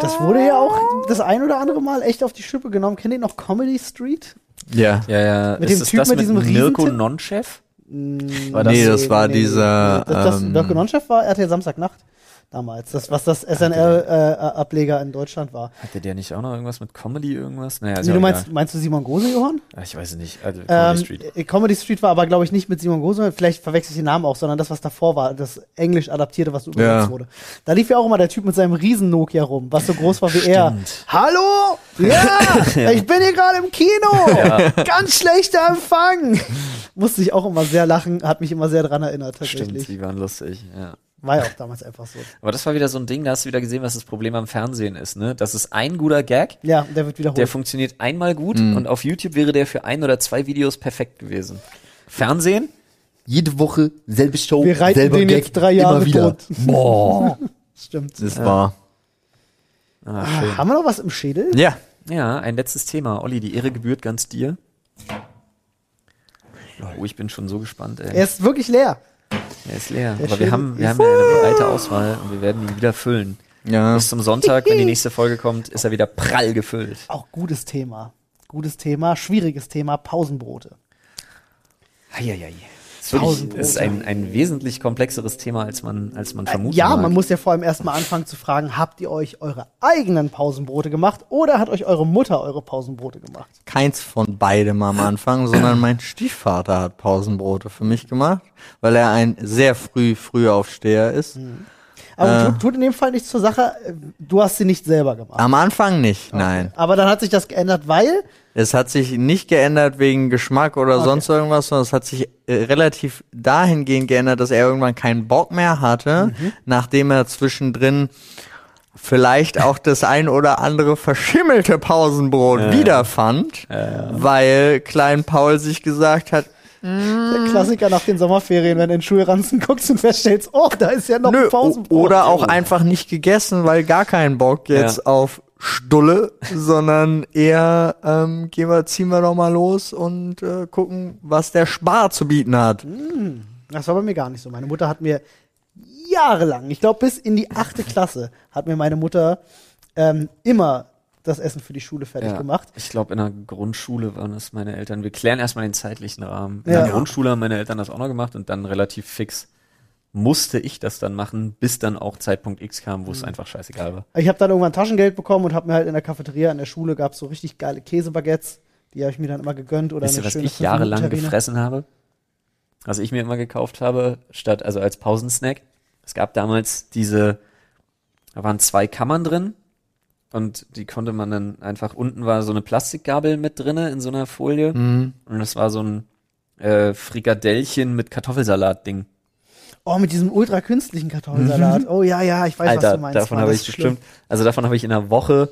das wurde ja auch das ein oder andere Mal echt auf die Schippe genommen. Kennt ihr noch Comedy Street? ja. Ja, ja. Mit ist dem Typ das mit mit diesem Mirko? Nonchef? War Nee, das war dieser, Das, das ähm, Mirko Nonchef war RTL Samstagnacht damals. Das, was das SNL-Ableger in Deutschland war. Hatte der nicht auch noch irgendwas mit Comedy irgendwas? Naja, ist Nee, ja du meinst, egal. meinst du Simon Gose, Johann? Ah, Ich weiß es nicht. Also, Comedy Ähm, Street. äh, Comedy Street war aber, glaube ich, nicht mit Simon Gose, vielleicht verwechsel ich den Namen auch, sondern das, was davor war, das Englisch adaptierte, was übersetzt Ja. wurde. Da lief ja auch immer der Typ mit seinem riesen Nokia rum, was so groß war wie er. Stimmt. Hallo? Ja, *laughs* ich bin hier gerade im Kino. *laughs* Ganz schlechter Empfang. Musste ich auch immer sehr lachen, hat mich immer sehr dran erinnert, tatsächlich. Stimmt, die waren lustig, ja. War ja auch damals einfach so. Aber das war wieder so ein Ding, da hast du wieder gesehen, was das Problem am Fernsehen ist, ne? Das ist ein guter Gag, Ja, der wird wiederholt. der funktioniert einmal gut und auf YouTube wäre der für ein oder zwei Videos perfekt gewesen. Fernsehen? Jede Woche selbe Show, Wir reiten selber den Gag, jetzt drei Jahre immer wieder. tot. Boah. *laughs* Stimmt. das war, Ah, Ah, schön. haben wir noch was im Schädel? ja. Ja, ein letztes Thema. Olli, die Ehre gebührt ganz dir. Oh, ich bin schon so gespannt, ey. Er ist wirklich leer. Er ist leer. Der Aber wir haben, wir haben ja eine breite Auswahl und wir werden ihn wieder füllen. Ja. Bis zum Sonntag, wenn die nächste Folge kommt, ist er wieder prall gefüllt. Auch gutes Thema. Gutes Thema, schwieriges Thema, Pausenbrote. Eieiei. Das ist, wirklich, ist ein, ein wesentlich komplexeres Thema, als man, als man vermutet. Ja, man muss ja vor allem erstmal anfangen zu fragen, habt ihr euch eure eigenen Pausenbrote gemacht oder hat euch eure Mutter eure Pausenbrote gemacht? keins von beidem am Anfang, sondern mein Stiefvater hat Pausenbrote für mich gemacht, weil er ein sehr früh Frühaufsteher ist. Aber Äh. tut, in dem Fall nichts zur Sache, äh, du hast sie nicht selber gemacht. Am Anfang nicht, nein. Aber dann hat sich das geändert, weil Es hat sich nicht geändert wegen Geschmack oder Okay. sonst irgendwas, sondern es hat sich äh, relativ dahingehend geändert, dass er irgendwann keinen Bock mehr hatte, nachdem er zwischendrin vielleicht auch das ein oder andere verschimmelte Pausenbrot wiederfand, weil Klein Paul sich gesagt hat, der Klassiker nach den Sommerferien, wenn du in Schulranzen guckst und feststellst, oh, da ist ja noch Nö, ein Pausenbrot. oder auch einfach nicht gegessen, weil gar keinen Bock jetzt Ja. auf Stulle, sondern eher ähm, gehen wir, ziehen wir doch mal los und äh, gucken, was der Spar zu bieten hat. Das war bei mir gar nicht so. Meine Mutter hat mir jahrelang, ich glaube bis in die achte Klasse, hat mir meine Mutter ähm, immer das Essen für die Schule fertig Ja, gemacht. Ich glaube, in der Grundschule waren das meine Eltern. Wir klären erstmal den zeitlichen Rahmen. In Ja. der Grundschule haben meine Eltern das auch noch gemacht und dann relativ fix musste ich das dann machen, bis dann auch Zeitpunkt X kam, wo es einfach scheißegal war. Ich habe dann irgendwann Taschengeld bekommen und habe mir halt in der Cafeteria in der Schule gab so richtig geile Käsebaguettes. Die habe ich mir dann immer gegönnt oder Wisst ihr, eine was schöne ich jahrelang gefressen habe? Was ich mir immer gekauft habe, statt, also als Pausensnack. Es gab damals diese, da waren zwei Kammern drin und die konnte man dann einfach, unten war so eine Plastikgabel mit drinne in so einer Folie Mhm. und das war so ein äh, Frikadellchen mit Kartoffelsalat-Ding. Oh, mit diesem ultra künstlichen Kartoffelsalat. Oh ja, ja, ich weiß, was Alter, du meinst. davon Mann, habe ich bestimmt, also davon habe ich in einer Woche,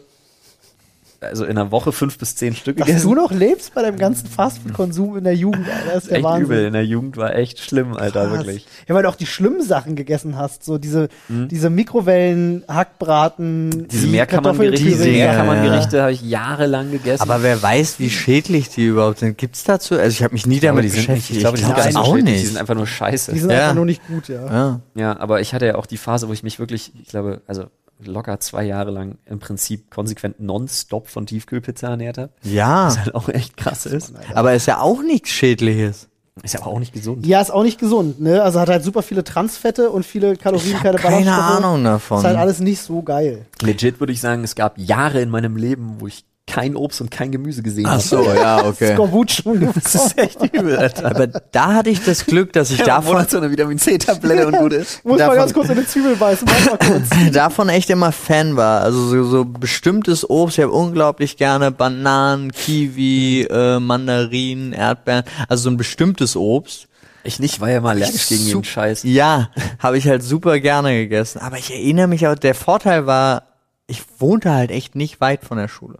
also in einer Woche fünf bis zehn Stück Dass gegessen. du noch lebst bei deinem ganzen Fastfood-Konsum in der Jugend, Alter, das ist der echt Wahnsinn. übel. In der Jugend war echt schlimm, Alter, Krass. wirklich. Ja, weil du auch die schlimmen Sachen gegessen hast, so diese, Mhm. diese Mikrowellen, Hackbraten, Diese die Mehrkammerngerichte, diese. Dinger, Mehrkammerngerichte habe ich jahrelang gegessen. Aber wer weiß, wie schädlich die überhaupt sind. Gibt's dazu? Also ich habe mich nie damit die sind nicht, beschäftigt. ich glaube, die sind gar nicht so auch schädlich, nicht. die sind einfach nur scheiße. Die sind Ja. einfach nur nicht gut, ja. ja. Ja, aber ich hatte ja auch die Phase, wo ich mich wirklich, ich glaube, also locker zwei Jahre lang im Prinzip konsequent nonstop von Tiefkühlpizza ernährt habe. ja, Was halt auch echt krass ist. aber ist ja auch nichts Schädliches. Ist ja aber auch nicht gesund. Ja, ist auch nicht gesund, ne? Also hat halt super viele Transfette und viele Kalorien, Ich habe keine keine Ballaststoffe. Ahnung davon. Ist halt alles nicht so geil. Legit würde ich sagen, es gab Jahre in meinem Leben, wo ich kein Obst und kein Gemüse gesehen Ach habe. so, ja, okay. *laughs* Skorbut schon *laughs* Das ist echt übel, Alter. Aber da hatte ich das Glück, dass ich davon, Monat so eine Vitamin C-Tablette und gut *laughs* ist. Muss mal Davon- ganz kurz in die Zwiebel beißen. Warte mal kurz. davon echt immer Fan war. Also so, so bestimmtes Obst. Ich habe unglaublich gerne Bananen, Kiwi, äh, Mandarinen, Erdbeeren. Also so ein bestimmtes Obst. Ich nicht, war ja mal allergisch gegen jeden Sup- Scheiß. Ja, habe ich halt super gerne gegessen. Aber ich erinnere mich auch, der Vorteil war, ich wohnte halt echt nicht weit von der Schule.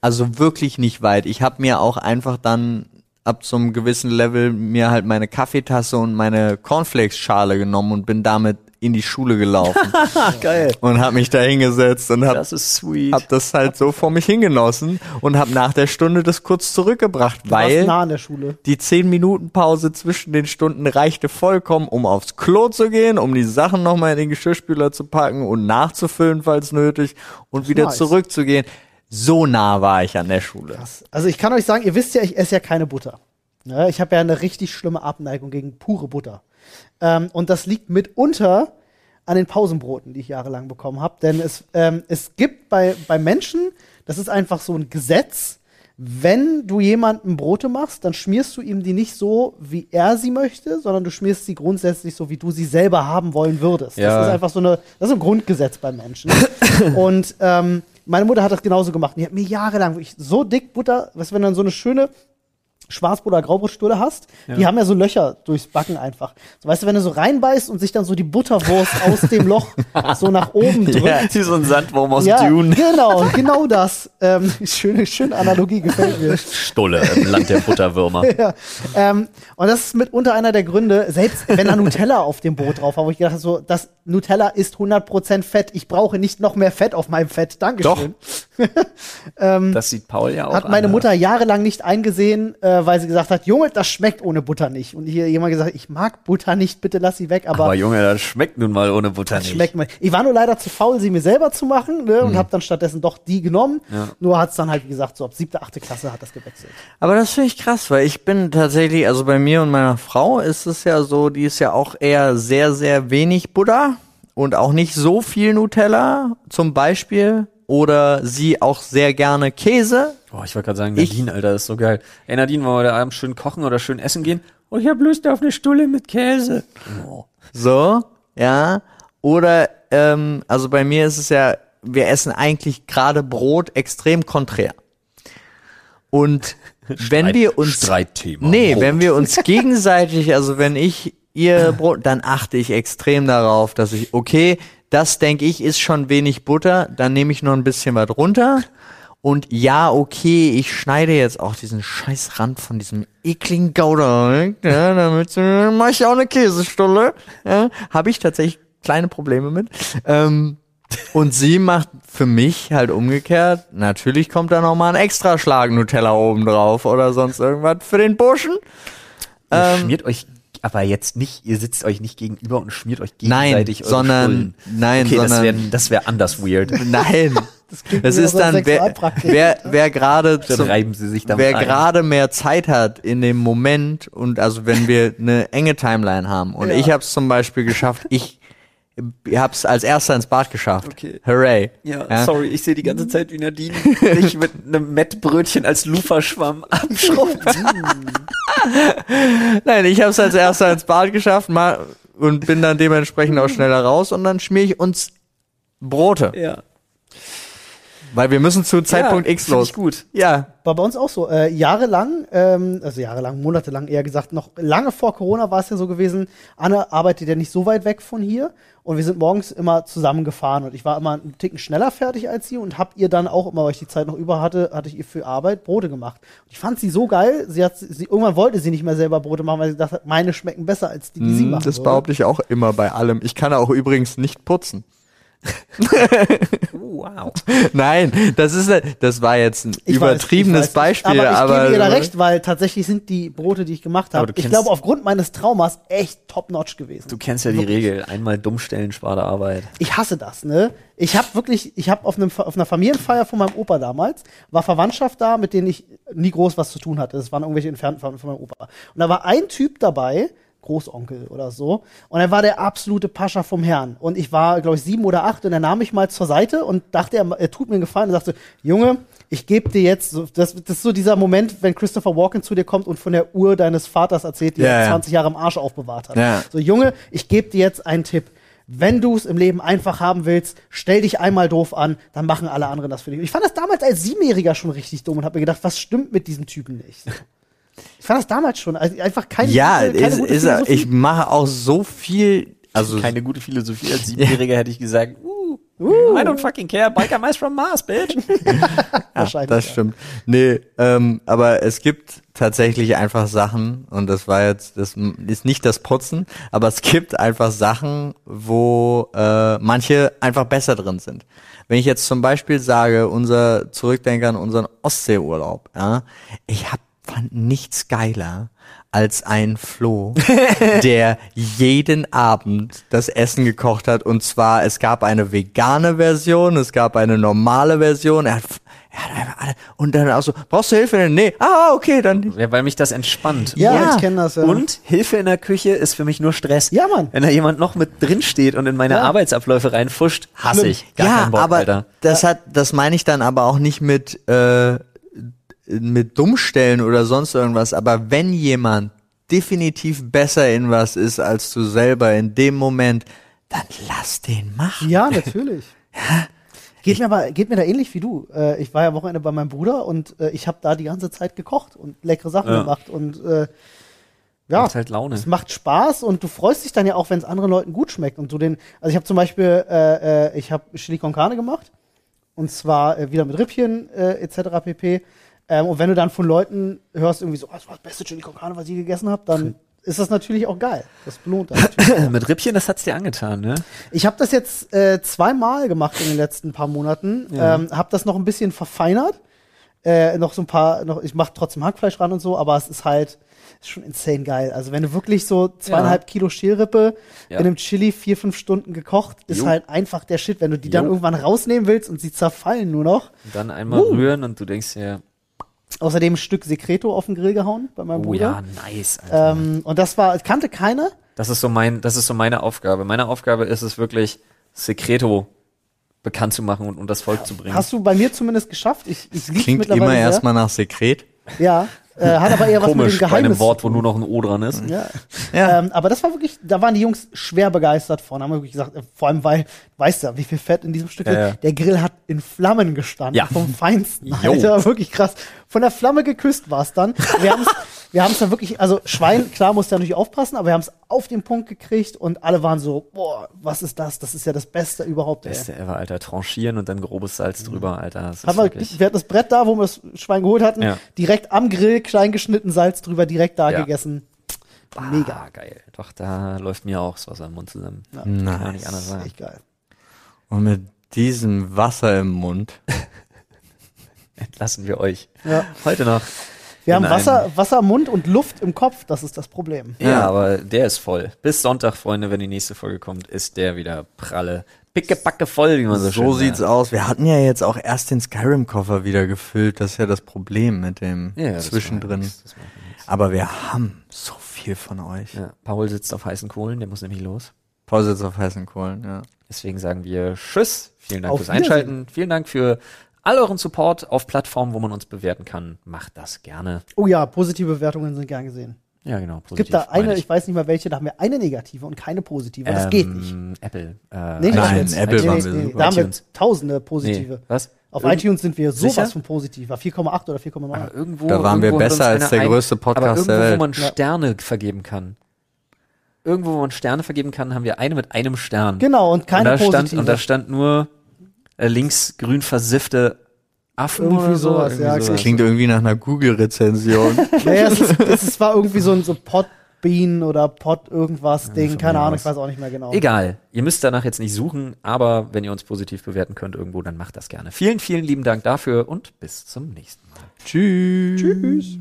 Also wirklich nicht weit. Ich habe mir auch einfach dann ab so einem gewissen Level mir halt meine Kaffeetasse und meine Cornflakes-Schale genommen und bin damit in die Schule gelaufen *laughs* Geil. und habe mich da hingesetzt und habe Das hab das halt so vor mich hingenossen und habe nach der Stunde das kurz zurückgebracht, Du weil nah an der Schule. die 10 Minuten Pause zwischen den Stunden reichte vollkommen, um aufs Klo zu gehen, um die Sachen nochmal in den Geschirrspüler zu packen und nachzufüllen, falls nötig, und wieder nice. zurückzugehen. So nah war ich an der Schule. Also ich kann euch sagen, ihr wisst ja, ich esse ja keine Butter. Ne? Ich habe ja eine richtig schlimme Abneigung gegen pure Butter. Ähm, und das liegt mitunter an den Pausenbroten, die ich jahrelang bekommen habe. Denn es, ähm, es gibt bei, bei Menschen, das ist einfach so ein Gesetz, wenn du jemandem Brote machst, dann schmierst du ihm die nicht so, wie er sie möchte, sondern du schmierst sie grundsätzlich so, wie du sie selber haben wollen würdest. Ja. Das ist einfach so eine, das ist ein Grundgesetz beim Menschen. *laughs* Und ähm, meine Mutter hat das genauso gemacht. Die hat mir jahrelang wirklich so dick Butter, was wenn dann so eine schöne Schwarzbrot- oder Graubrotstulle hast, die haben ja so Löcher durchs Backen einfach. So, weißt du, wenn du so reinbeißt und sich dann so die Butterwurst *laughs* aus dem Loch so nach oben drückt. Ja, wie so ein Sandwurm aus Ja, Dune. genau, *laughs* genau das. Ähm, schöne, schöne Analogie gefällt mir. Stulle im Land der Butterwürmer. *laughs* ja. ähm, und das ist mitunter einer der Gründe, selbst wenn da Nutella auf dem Brot drauf war, wo ich gedacht habe, so, das Nutella ist 100% Fett. Ich brauche nicht noch mehr Fett auf meinem Fett. Dankeschön. *laughs* Das sieht Paul ja auch Hat meine anders. Mutter jahrelang nicht eingesehen, äh, weil sie gesagt hat, Junge, das schmeckt ohne Butter nicht. Und hier jemand gesagt, ich mag Butter nicht, bitte lass sie weg. Aber, Aber Junge, das schmeckt nun mal ohne Butter das nicht. schmeckt mir. Ich war nur leider zu faul, sie mir selber zu machen ne, Mhm. und habe dann stattdessen doch die genommen. Nur hat es dann halt, wie gesagt, so ab siebte, achte Klasse hat das gewechselt. Aber das finde ich krass, weil ich bin tatsächlich, also bei mir und meiner Frau ist es ja so, die ist ja auch eher sehr, sehr wenig Butter und auch nicht so viel Nutella zum Beispiel. Oder sie auch sehr gerne Käse. Boah, ich wollte gerade sagen, Ich- Nadine, Alter, das ist so geil. Ey, Nadine, wollen wir heute Abend schön kochen oder schön essen gehen? Oh, ich hab Lust auf eine Stulle mit Käse. Oh. So, ja. Oder, ähm, also bei mir ist es ja, wir essen eigentlich gerade Brot extrem konträr. Und *laughs* wenn wir uns Streitthema. Nee, Brot. wenn wir uns *laughs* gegenseitig, also wenn ich ihr Brot, dann achte ich extrem darauf, dass ich, okay, das denke ich ist schon wenig Butter, dann nehme ich noch ein bisschen was runter. Und ja, okay, ich schneide jetzt auch diesen scheiß Rand von diesem ekligen Gouda weg, ja, damit äh, mache ich auch eine Käsestulle. Ja, Habe ich tatsächlich kleine Probleme mit. Ähm, und sie macht für mich halt umgekehrt, natürlich kommt da noch mal ein extra Schlag Nutella oben drauf oder sonst irgendwas für den Burschen. Ihr Ähm, schmiert euch aber jetzt nicht, ihr sitzt euch nicht gegenüber und schmiert euch Nein, gegenseitig eure sondern- Stullen. nein, okay, das sondern- wäre das wär anders weird. *laughs* Nein, *laughs* Das, klingt Das ist dann, wer, wer, wer gerade Dann zum- reiben sie sich damit wer ein. gerade mehr Zeit hat in dem Moment und also wenn wir eine enge Timeline haben und Ja. ich habe es zum Beispiel geschafft, ich habe es als erster ins Bad geschafft. Okay. Hooray. Ja, sorry, ich sehe die ganze Zeit, wie Nadine sich mit einem Mettbrötchen als Luferschwamm abschraubt. Nein, ich habe es als erster ins Bad geschafft mal, und bin dann dementsprechend auch schneller raus und dann schmier ich uns Brote, ja. Weil wir müssen zu Zeitpunkt ja, X los. Ich gut. Ja, War bei uns auch so. Äh, jahrelang, ähm, also jahrelang, monatelang eher gesagt, noch lange vor Corona war es ja so gewesen, Anne arbeitet ja nicht so weit weg von hier und wir sind morgens immer zusammen gefahren und ich war immer einen Ticken schneller fertig als sie und hab ihr dann auch immer, weil ich die Zeit noch über hatte, hatte ich ihr für Arbeit Brote gemacht. Und ich fand sie so geil, sie hat, sie, irgendwann wollte sie nicht mehr selber Brote machen, weil sie dachte, meine schmecken besser als die, die sie Hm, machen das würde. behaupte ich auch immer bei allem. Ich kann auch übrigens nicht putzen. *laughs* Wow. Nein, das ist das war jetzt ein Ich weiß, übertriebenes ich weiß. Beispiel, aber ich aber gebe ihr da recht, weil tatsächlich sind die Brote, die ich gemacht habe, ich glaube aufgrund meines Traumas echt top-notch gewesen. Du kennst ja die Regel, einmal dumm stellen, spart Arbeit. Ich hasse das, ne? Ich habe wirklich, ich habe auf, einem, auf einer Familienfeier von meinem Opa damals, war Verwandtschaft da, mit denen ich nie groß was zu tun hatte. Das waren irgendwelche entfernten Verwandten von meinem Opa. Und da war ein Typ dabei, Großonkel oder so, und er war der absolute Pascha vom Herrn. Und ich war, glaube ich, sieben oder acht und er nahm mich mal zur Seite und dachte, er, er tut mir einen Gefallen und sagte, Junge, ich gebe dir jetzt, so, das, das ist so dieser Moment, wenn Christopher Walken zu dir kommt und von der Uhr deines Vaters erzählt, die Ja, er ja. 20 Jahre im Arsch aufbewahrt hat. Ja. So, Junge, ich gebe dir jetzt einen Tipp. Wenn du es im Leben einfach haben willst, stell dich einmal doof an, dann machen alle anderen das für dich. Ich fand das damals als Siebenjähriger schon richtig dumm und habe mir gedacht, was stimmt mit diesem Typen nicht? Ich fand das damals schon also einfach keine ja, keine ist, gute ist er, Philosophie. ich mache auch so viel, also Keine gute Philosophie. Als *laughs* Siebenjähriger hätte ich gesagt, uh, I don't fucking care, Biker Mice from Mars, bitch. *laughs* *laughs* wahrscheinlich. das ja. stimmt. Nee, ähm, aber es gibt tatsächlich einfach Sachen und das war jetzt, das ist nicht das Putzen, aber es gibt einfach Sachen, wo äh, manche einfach besser drin sind. Wenn ich jetzt zum Beispiel sage, unser Zurückdenker an unseren Ostseeurlaub, ja, ich hab fand nichts geiler als ein Flo, *laughs* der jeden Abend das Essen gekocht hat. Und zwar, es gab eine vegane Version, es gab eine normale Version. Er hat, er hat einfach alle, und dann auch so, brauchst du Hilfe? Nee. Ah, okay, dann. Ja, weil mich das entspannt. Ja, Ja. ich kenne das. Ja. Und Hilfe in der Küche ist für mich nur Stress. Ja, Mann. Wenn da jemand noch mit drin steht und in meine Ja. Arbeitsabläufe reinfuscht, hasse Schlimm. ich. Gar ja, keinen Bock, aber Alter. das hat, das meine ich dann aber auch nicht mit, äh, mit Dummstellen oder sonst irgendwas. Aber wenn jemand definitiv besser in was ist als du selber in dem Moment, dann lass den machen. Ja, natürlich. *laughs* Geht mir aber geht mir da ähnlich wie du. Äh, ich war ja am Wochenende bei meinem Bruder und äh, ich habe da die ganze Zeit gekocht und leckere Sachen Ja. gemacht und äh, ja, Macht halt Laune. es macht Spaß und du freust dich dann ja auch, wenn es anderen Leuten gut schmeckt und du den. Also ich habe zum Beispiel, äh, äh, ich habe Chili con Carne gemacht und zwar äh, wieder mit Rippchen äh, etc. pp. Ähm, und wenn du dann von Leuten hörst irgendwie so, oh, das war das beste Chili con Carne, was ich gegessen habe, dann ist das natürlich auch geil. Das belohnt dann. *laughs* Mit Rippchen, das hat's dir angetan, ne? Ich habe das jetzt äh, zweimal gemacht in den letzten paar Monaten. Ja. Ähm, habe das noch ein bisschen verfeinert. Äh, noch so ein paar, noch, ich mache trotzdem Hackfleisch ran und so, aber es ist halt ist schon insane geil. Also wenn du wirklich so zweieinhalb Kilo Schälrippe Ja. in einem Chili vier, fünf Stunden gekocht, ist Jo. halt einfach der Shit. Wenn du die dann Jo. irgendwann rausnehmen willst und sie zerfallen nur noch. Und dann einmal Uh. rühren und du denkst dir, Außerdem ein Stück Secreto auf den Grill gehauen bei meinem oh Bruder. ja, nice, Alter. Ähm, und das war, kannte keiner. Das ist so mein, das ist so meine Aufgabe. Meine Aufgabe ist es wirklich, Secreto bekannt zu machen und, und das Volk zu bringen. Hast du bei mir zumindest geschafft. Ich, ich Klingt mittlerweile immer sehr. erstmal nach Sekret. Ja, äh, hat aber eher was mit dem Komisch bei Geheimnis einem Wort, wo nur noch ein O dran ist. Ja. Ja. Ähm, aber das war wirklich, da waren die Jungs schwer begeistert von. Haben wir wirklich gesagt, äh, vor allem weil, weißt du, wie viel Fett in diesem Stück ist. ja. Der Grill hat in Flammen gestanden. Ja. Vom Feinsten. Jo. Alter, wirklich krass. Von der Flamme geküsst war es dann. Wir haben es *laughs* wir haben's dann wirklich, also Schwein, klar, muss da natürlich aufpassen, aber wir haben es auf den Punkt gekriegt und alle waren so, boah, was ist das? Das ist ja das Beste überhaupt. Ey. Beste ever, Alter. Tranchieren und dann grobes Salz drüber, Alter. Das ist Haben wir, wir hatten das Brett da, wo wir das Schwein geholt hatten, Ja. direkt am Grill, klein geschnitten, Salz drüber, direkt da Ja. gegessen. Mega. Ah, geil. Doch, da läuft mir auch das Wasser im Mund zusammen. Ja. Kann man Nice. nicht anders sagen. Echt geil. Und mit diesem Wasser im Mund. *laughs* Entlassen wir euch. Ja. Heute noch. Wir haben Wasser, Wasser, Mund und Luft im Kopf, das ist das Problem. Ja, Ja. aber der ist voll. Bis Sonntag, Freunde, wenn die nächste Folge kommt, ist der wieder pralle pickebacke voll, wie man so, So, schön sieht's sagt. aus. Wir hatten ja jetzt auch erst den Skyrim-Koffer wieder gefüllt. Das ist ja das Problem mit dem Ja, das Zwischendrin. das. Aber wir haben so viel von euch. Ja, Paul sitzt auf heißen Kohlen, der muss nämlich los. Pause jetzt auf heißen Kohlen, ja. Deswegen sagen wir Tschüss. Vielen Dank Auf fürs Einschalten. Vielen Dank für all euren Support auf Plattformen, wo man uns bewerten kann. Macht das gerne. Oh ja, positive Bewertungen sind gern gesehen. Ja, genau. Es gibt da positiv, eine, ich weiß nicht mal welche, da haben wir eine negative und keine positive. Das geht nicht. Ähm, Apple. Äh, Nee, Nein, iTunes. Apple nee, waren nee, wir nee, super. Da haben wir tausende positive. Nee, was? Auf Irgend- iTunes sind wir sowas Sicher? von positiv. 4,8 oder 4,9. Aber irgendwo, Da waren wir irgendwo hat besser als der größte Podcast aber irgendwo, der Welt. wo man Ja. Sterne vergeben kann. Irgendwo, wo man Sterne vergeben kann, haben wir eine mit einem Stern. Genau, und keine und da stand, positive. Und da stand nur äh, links grün versiffte Affen Irgendwie oder so. sowas, irgendwie ja, sowas. Klingt irgendwie nach einer Google-Rezension. *laughs* naja, es, ist, es war irgendwie so ein so Podbean oder Pod irgendwas Ding. von Keine Ahnung, ich weiß auch nicht mehr genau. Egal, ihr müsst danach jetzt nicht suchen, aber wenn ihr uns positiv bewerten könnt irgendwo, dann macht das gerne. Vielen, vielen lieben Dank dafür und bis zum nächsten Mal. Tschüss. Tschüss.